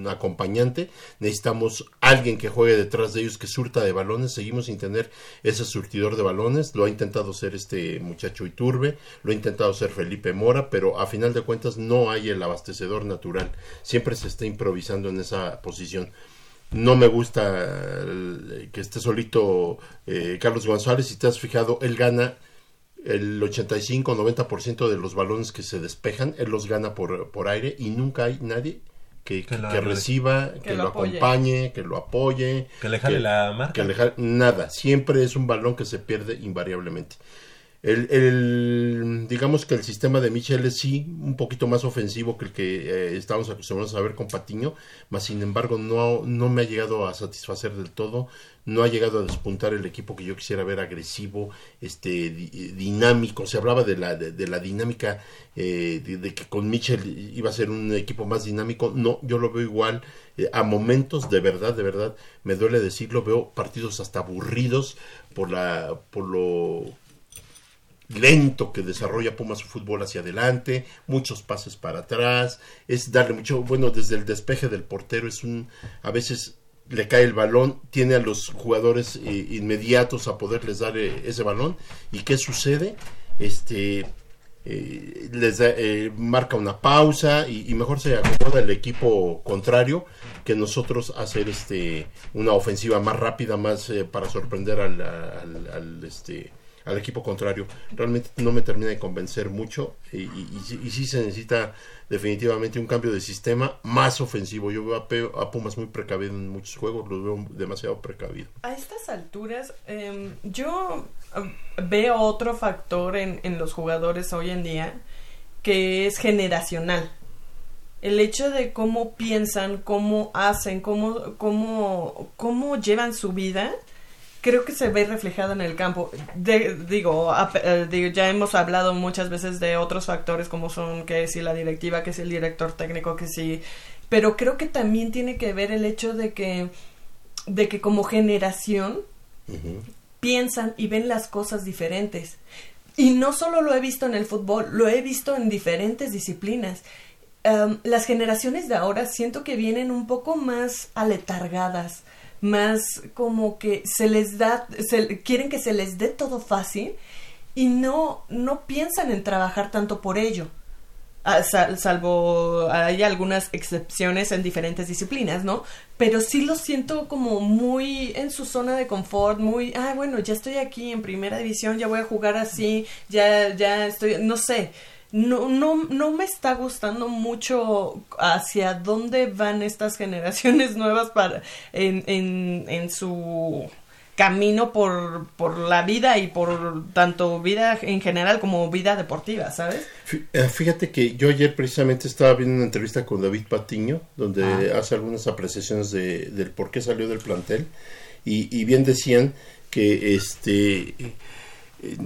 un acompañante. Necesitamos alguien que juegue detrás de ellos, que surta de balones. Seguimos sin tener ese surtidor de balones. Lo ha intentado ser este muchacho Iturbe, lo ha intentado ser Felipe Mora, pero a final de cuentas no hay el abastecedor natural. Siempre se está improvisando en esa posición. No me gusta el- que esté solito eh, Carlos González. Si te has fijado, él gana el 85-90% de los balones que se despejan, él los gana por, por aire y nunca hay nadie que, Que reciba, que, Que lo, lo acompañe, que lo apoye. Que le jale la marca. que le jale- nada, siempre es un balón que se pierde invariablemente. El, el- digamos que el sistema de Michel es sí un poquito más ofensivo que el que eh, estamos acostumbrados a ver con Patiño, mas sin embargo no, no me ha llegado a satisfacer del todo, no ha llegado a despuntar el equipo que yo quisiera ver agresivo, este di- dinámico, se hablaba de la, de, de la dinámica eh, de, de que con Michel iba a ser un equipo más dinámico, no, yo lo veo igual, eh, a momentos de verdad, de verdad, me duele decirlo, veo partidos hasta aburridos por la, por lo lento que desarrolla Pumas su fútbol hacia adelante, muchos pases para atrás, es darle mucho, bueno, desde el despeje del portero es un, a veces le cae el balón, tiene a los jugadores eh, inmediatos a poderles dar eh, ese balón. ¿Y qué sucede? Este, eh, les da, marca una pausa y, mejor se acomoda el equipo contrario que nosotros hacer este una ofensiva más rápida más para sorprender al- al, este al equipo contrario. Realmente no me termina de convencer mucho y, y, y y sí se necesita definitivamente un cambio de sistema más ofensivo. Yo veo a, a Pumas muy precavido en muchos juegos lo veo demasiado precavido. A estas alturas, em, yo em, veo otro factor en, en los jugadores hoy en día que es generacional. El hecho de cómo piensan, cómo hacen, cómo, cómo, cómo llevan su vida, creo que se ve reflejado en el campo. De- digo, a- eh, digo, ya hemos hablado muchas veces de otros factores como son que si la directiva, que si el director técnico, que si... Pero creo que también tiene que ver el hecho de que, de que como generación piensan y ven las cosas diferentes. Y no solo lo he visto en el fútbol, lo he visto en diferentes disciplinas. Em, las generaciones de ahora siento que vienen un poco más aletargadas, más como que se les da, se, quieren que se les dé todo fácil y no, no piensan en trabajar tanto por ello. Ah, sal- salvo hay algunas excepciones en diferentes disciplinas, ¿no? Pero sí lo siento como muy en su zona de confort, muy, ah, bueno, ya estoy aquí en primera división, ya voy a jugar así, ya, ya estoy, no sé, no, no, no me está gustando mucho hacia dónde van estas generaciones nuevas para, en, en, en su camino por, por la vida y por tanto vida en general como vida deportiva, ¿sabes? Eh, Fíjate que yo ayer precisamente estaba viendo una entrevista con David Patiño, donde Ah. hace algunas apreciaciones de, del por qué salió del plantel, y, y bien decían que este eh,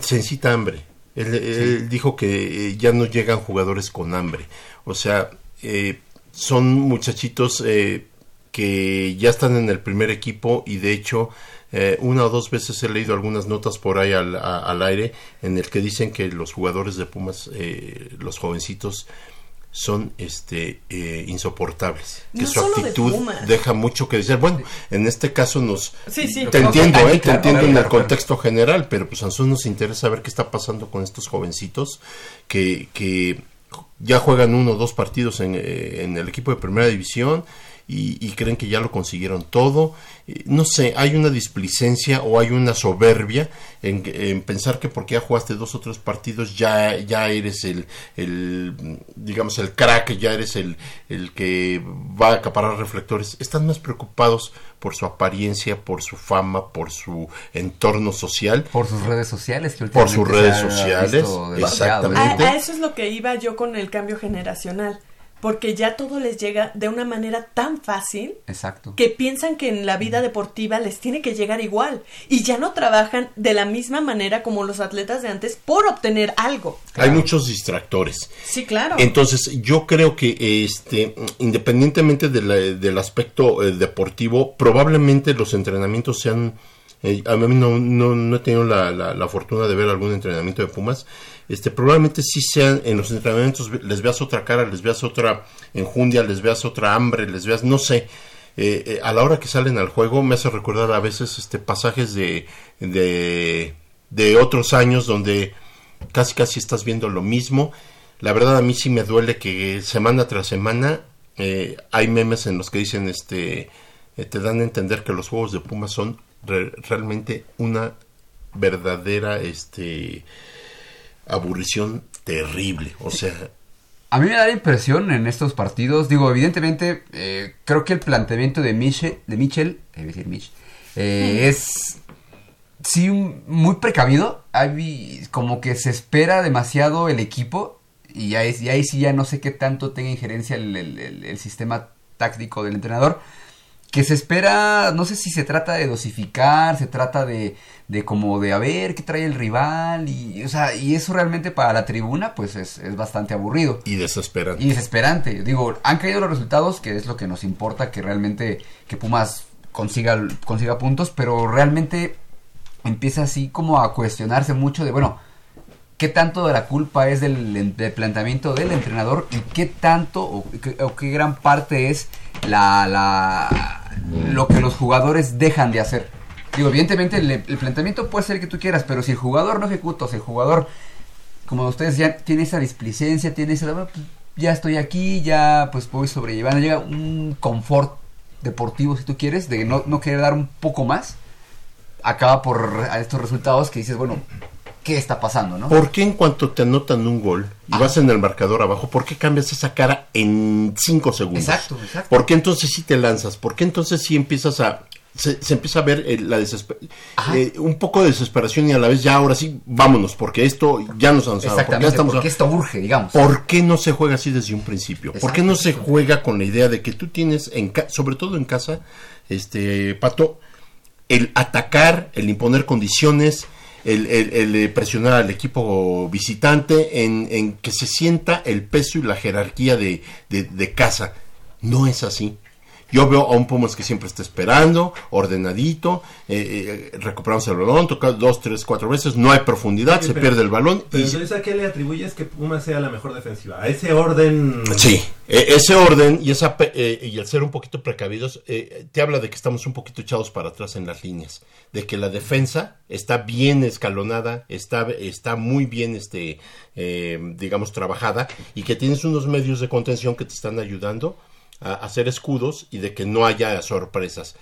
se necesita hambre. Él, él dijo que eh, ya no llegan jugadores con hambre. O sea, eh, son muchachitos eh, que ya están en el primer equipo y de hecho eh, una o dos veces he leído algunas notas por ahí al, a- al aire en el que dicen que los jugadores de Pumas, eh, los jovencitos, son este eh, insoportables. Que No su de actitud deja mucho que decir. Bueno, en este caso nos... Sí, sí. Te entiendo, eh, te entiendo en el contexto general, pero pues a nosotros nos interesa ver qué está pasando con estos jovencitos que, que ya juegan uno o dos partidos en, eh, en el equipo de primera división y, y creen que ya lo consiguieron todo. Eh, No sé, hay una displicencia o hay una soberbia en, en pensar que porque ya jugaste dos o tres partidos ya, ya eres el, el, digamos, el crack, ya eres el, el que va a acaparar reflectores. Están más preocupados por su apariencia, por su fama, por su entorno social. Por sus redes sociales. Que Por sus redes sociales, demasiado. exactamente. A, a eso es lo que iba yo con el cambio generacional. Porque ya todo les llega de una manera tan fácil Exacto. que piensan que en la vida deportiva les tiene que llegar igual. Y ya no trabajan de la misma manera como los atletas de antes por obtener algo. Hay muchos distractores. Sí, claro. Entonces, yo creo que este, independientemente de la- del aspecto eh, deportivo, probablemente los entrenamientos sean. eh, a mí no, no, no he tenido la, la- la fortuna de ver algún entrenamiento de Pumas. Este, probablemente sí sean en los entrenamientos les veas otra cara, les veas otra enjundia, les veas otra hambre, les veas, no sé. Eh, eh, a la hora que salen al juego me hace recordar a veces este pasajes de, de, de otros años donde casi casi estás viendo lo mismo. La verdad a mí sí me duele que semana tras semana eh, hay memes en los que dicen este te dan a entender que los juegos de Pumas son re- realmente una verdadera este aburrición terrible. O sea, A mí me da la impresión en estos partidos, digo, evidentemente, eh, creo que el planteamiento de Michel, de Michel, eh, decir Mich, eh, es sí un- muy precavido, hay, como que se espera demasiado el equipo y ahí, y ahí sí ya no sé qué tanto tenga injerencia el, el- el- el sistema táctico del entrenador, que se espera, no sé si se trata de dosificar, se trata de, de como de a ver qué trae el rival y, o sea, y eso realmente para la tribuna pues es, es bastante aburrido. y desesperante. Y desesperante. Digo, han caído los resultados, que es lo que nos importa, que realmente que Pumas consiga, consiga puntos, pero realmente empieza así como a cuestionarse mucho de, bueno, qué tanto de la culpa es del, planteamiento del entrenador y qué tanto o qué, gran parte es la, la, lo que los jugadores dejan de hacer. Digo, evidentemente el, planteamiento puede ser el que tú quieras, pero si el jugador no ejecuta, si el jugador, como ustedes ya tiene esa displicencia, tiene esa, "Ah, pues, ya estoy aquí, ya pues voy sobrellevando, llega un confort deportivo si tú quieres, de no, no querer dar un poco más, acaba por estos resultados que dices, bueno, ¿qué está pasando, no? ¿Por qué en cuanto te anotan un gol y vas en el marcador abajo, por qué cambias esa cara en cinco segundos? Exacto, exacto. ¿Por qué entonces sí te lanzas? ¿Por qué entonces sí empiezas a... Se, se empieza a ver eh, la eh, un poco de desesperación y a la vez ya ahora sí, vámonos, porque esto ya nos han Exactamente, porque esto urge, digamos. ¿Por qué no se juega así desde un principio? ¿Por qué no se juega con la idea de que tú tienes, en ca- sobre todo en casa, este Pato, el atacar, el imponer condiciones, el, el- el, eh, presionar al equipo visitante, en, en que se sienta el peso y la jerarquía de, de- de casa? No es así. Yo veo a un Pumas que siempre está esperando, ordenadito, eh, eh, recuperamos el balón, toca dos, tres, cuatro veces, no hay profundidad, Sí, se pero- pierde el balón Pero y entonces, ¿a qué le atribuyes que Pumas sea la mejor defensiva? A ese orden. Sí, e- ese orden y esa eh, y el ser un poquito precavidos eh, te habla de que estamos un poquito echados para atrás en las líneas, de que la defensa está bien escalonada, está está muy bien este digamos trabajada y que tienes unos medios de contención que te están ayudando a hacer escudos y de que no haya sorpresas.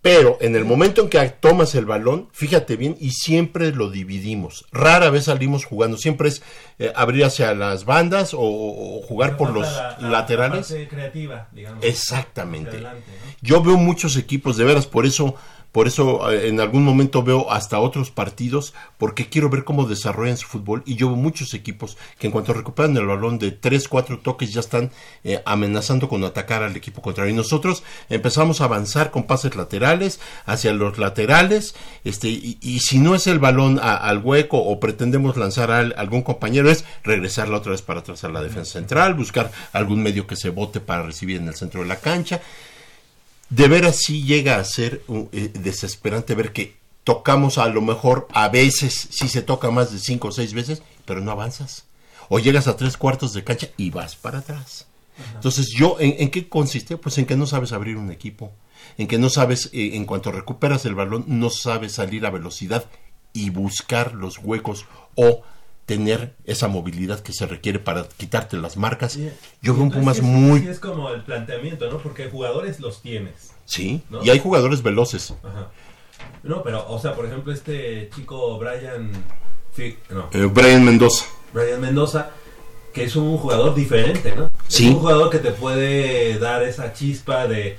Pero en el momento en que tomas el balón, fíjate bien, y siempre lo dividimos. Rara vez salimos jugando, siempre es eh, abrir hacia las bandas o, jugar por los La- la- laterales. La parte creativa, digamos. Exactamente. Hacia adelante, ¿no? Yo veo muchos equipos, de veras, por eso, por eso eh, en algún momento veo hasta otros partidos, porque quiero ver cómo desarrollan su fútbol. Y yo veo muchos equipos que en cuanto recuperan el balón de 3, 4 toques ya están eh, amenazando con atacar al equipo contrario. Y nosotros empezamos a avanzar con pases laterales hacia los laterales, este, y, y si no es el balón a- al hueco o pretendemos lanzar a al- algún compañero, es regresarla otra vez para atrás a la defensa central, buscar algún medio que se bote para recibir en el centro de la cancha de veras sí llega a ser uh, eh, desesperante ver que tocamos a lo mejor a veces, si se toca más de cinco o seis veces, pero no avanzas. O llegas a tres cuartos de cancha y vas para atrás. Entonces, yo, ¿en, en qué consiste? Pues en que no sabes abrir un equipo, en que no sabes, eh, en cuanto recuperas el balón, no sabes salir a velocidad y buscar los huecos o tener esa movilidad que se requiere para quitarte las marcas. Yo veo un Pumas Entonces, muy... es como el planteamiento, ¿no? Porque jugadores los tienes. Sí, ¿no? y hay jugadores veloces. Ajá. No, pero, o sea, por ejemplo, este chico Brian. No. Eh, Brian Mendoza. Brian Mendoza, que es un jugador diferente, ¿no? Sí. Es un jugador que te puede dar esa chispa de,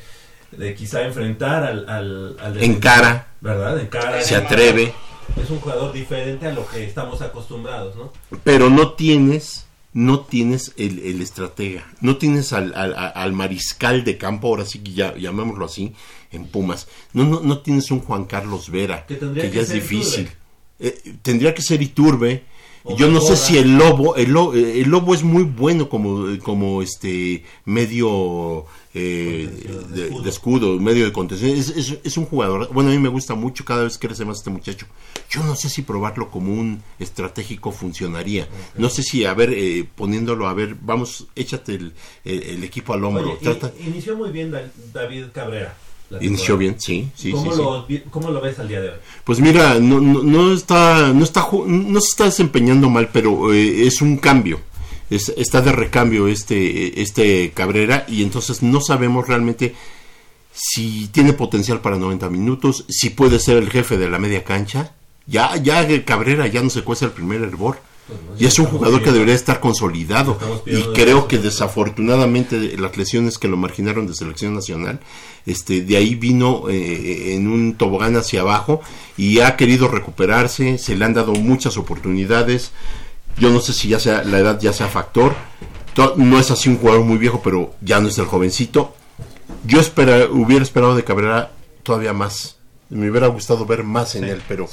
de quizá enfrentar al. al, al En cara. ¿Verdad? En cara. Se atreve. Es un jugador diferente a lo que estamos acostumbrados, ¿no? Pero no tienes, no tienes el, el estratega, no tienes al, al- al mariscal de campo, ahora sí que ya, llamémoslo así, en Pumas. No, no, no tienes un Juan Carlos Vera, Que que, tendría que ya es difícil. Eh, tendría que ser Iturbe. O Yo no sé si el lobo, el lobo, el lobo es muy bueno como, como este medio eh, de, de escudo, medio de contención. Es, es- es un jugador, bueno, a mí me gusta mucho, cada vez crece más este muchacho. Yo no sé si probarlo como un estratégico funcionaría. No sé si, a ver, eh, poniéndolo, a ver, vamos, échate el, el- el equipo al hombro. Oye, y- Trata, inició muy bien Da- David Cabrera. inició bien, sí, sí, ¿Cómo, sí. Lo, ¿Cómo lo ves al día de hoy? Pues mira, no, no, no está, no está, no se está desempeñando mal, pero eh, es un cambio. Es- está de recambio este, este Cabrera y entonces no sabemos realmente si tiene potencial para 90 minutos, si puede ser el jefe de la media cancha. Ya, ya el Cabrera ya no se cuesta el primer hervor. Y es un jugador que debería estar consolidado. Y creo que desafortunadamente las lesiones que lo marginaron de selección nacional, este, de ahí vino eh, en un tobogán hacia abajo y ha querido recuperarse, se le han dado muchas oportunidades. Yo no sé si ya sea la edad ya sea factor. To- No es así un jugador muy viejo, pero ya no es el jovencito. Yo espera, hubiera esperado de Cabrera todavía más. Me hubiera gustado ver más en él, pero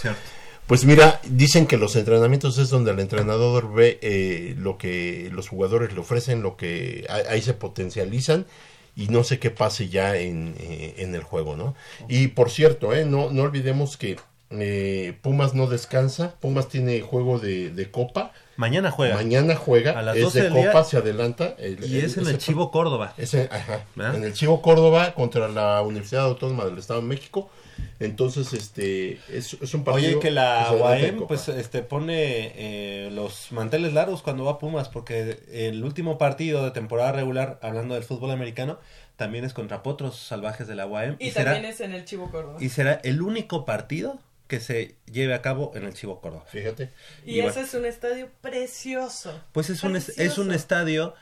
pues mira, dicen que los entrenamientos es donde el entrenador ve eh, lo que los jugadores le ofrecen, lo que ahí, ahí se potencializan y no sé qué pase ya en, eh, en el juego, ¿no? Y por cierto, eh, no, no olvidemos que Eh, Pumas no descansa. Pumas tiene juego de, de Copa. Mañana juega. Mañana juega. A las es 12 de del día. Copa, se adelanta. El- Y es en el Chivo Córdoba. Es en, ajá, en el Chivo Córdoba contra la Universidad Autónoma del Estado de México. Entonces, este, es, es un partido. Oye, que la UAM pues este pone eh, los manteles largos cuando va a Pumas porque el último partido de temporada regular hablando del fútbol americano también es contra Potros Salvajes de la UAM Y, será también es en el Chivo Córdoba. y será el único partido que se lleve a cabo en el Chivo Córdoba. Fíjate. Y, Y ese bueno. es un estadio precioso. Pues es un es, es un estadio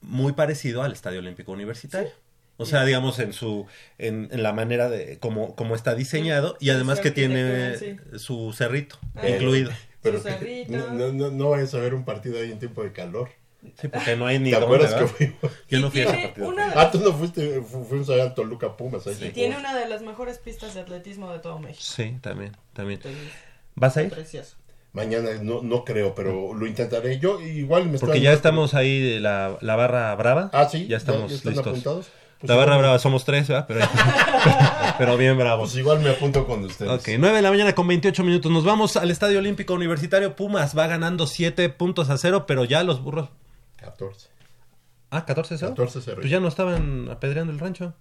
muy parecido al Estadio Olímpico Universitario. O sea, digamos en su en, en la manera de cómo, cómo está diseñado y además que tiene su cerrito Ah. incluido. Pero Su cerrito. no, no, no, no vayas a ver un partido ahí en tiempo de calor. Sí, porque no hay ni ¿Te dónde, acuerdas ¿verdad? que fuimos? Yo no fui a ese partido. una- Ah, tú no fuiste, fu- fuimos allá en Toluca Pumas. ahí Y se tiene una de las mejores pistas de atletismo de todo México. Sí, también, también. Entonces, ¿Vas a ir? Precioso. Mañana no, no creo, pero lo intentaré. Yo igual me Porque estoy- ya estamos ahí, la, la barra brava. Ah, sí, Ya estamos ya están listos. apuntados. Pues la barra igual- brava somos tres, ¿verdad? Pero, pero bien bravos. Pues igual me apunto con ustedes. Ok, 9 de la mañana con 28 minutos. Nos vamos al Estadio Olímpico Universitario. Pumas va ganando 7 puntos a 0, pero ya los burros. 14. Ah, 14-0. 14-0. Pues ya no estaban apedreando el rancho.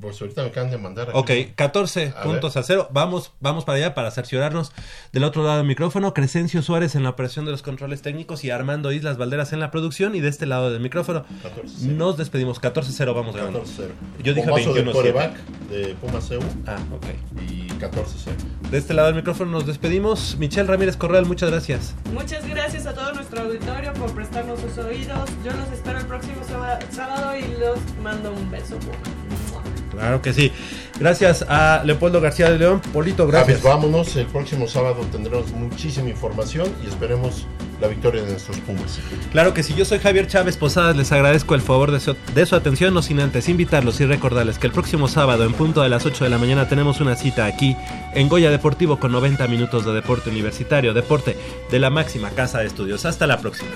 Pues ahorita me acaban de mandar. aquí. Ok, 14 A puntos ver. a 0. Vamos, vamos para allá para cerciorarnos del otro lado del micrófono. Crescencio Suárez en la operación de los controles técnicos y Armando Islas Valderas en la producción. Y de este lado del micrófono 14-0. nos despedimos. 14-0 vamos ganando. 14-0. Yo dije Bombazo de 21-7. coreback de Pumas EU Ah, ok. y 14-0. De este lado del micrófono nos despedimos. Michelle Ramírez Corral, muchas gracias. Muchas gracias a todo nuestro auditorio por prestarnos sus oídos. Yo los espero el próximo sába- sábado y los mando un beso. Claro que sí. Gracias a Leopoldo García de León. Polito, gracias. Javes, vámonos. El próximo sábado tendremos muchísima información y esperemos la victoria de nuestros Pumas. Claro que sí, yo soy Javier Chávez Posadas, les agradezco el favor de su, de su atención, no sin antes invitarlos y recordarles que el próximo sábado en punto de las 8 de la mañana tenemos una cita aquí en Goya Deportivo con 90 minutos de deporte universitario, deporte de la máxima casa de estudios. Hasta la próxima.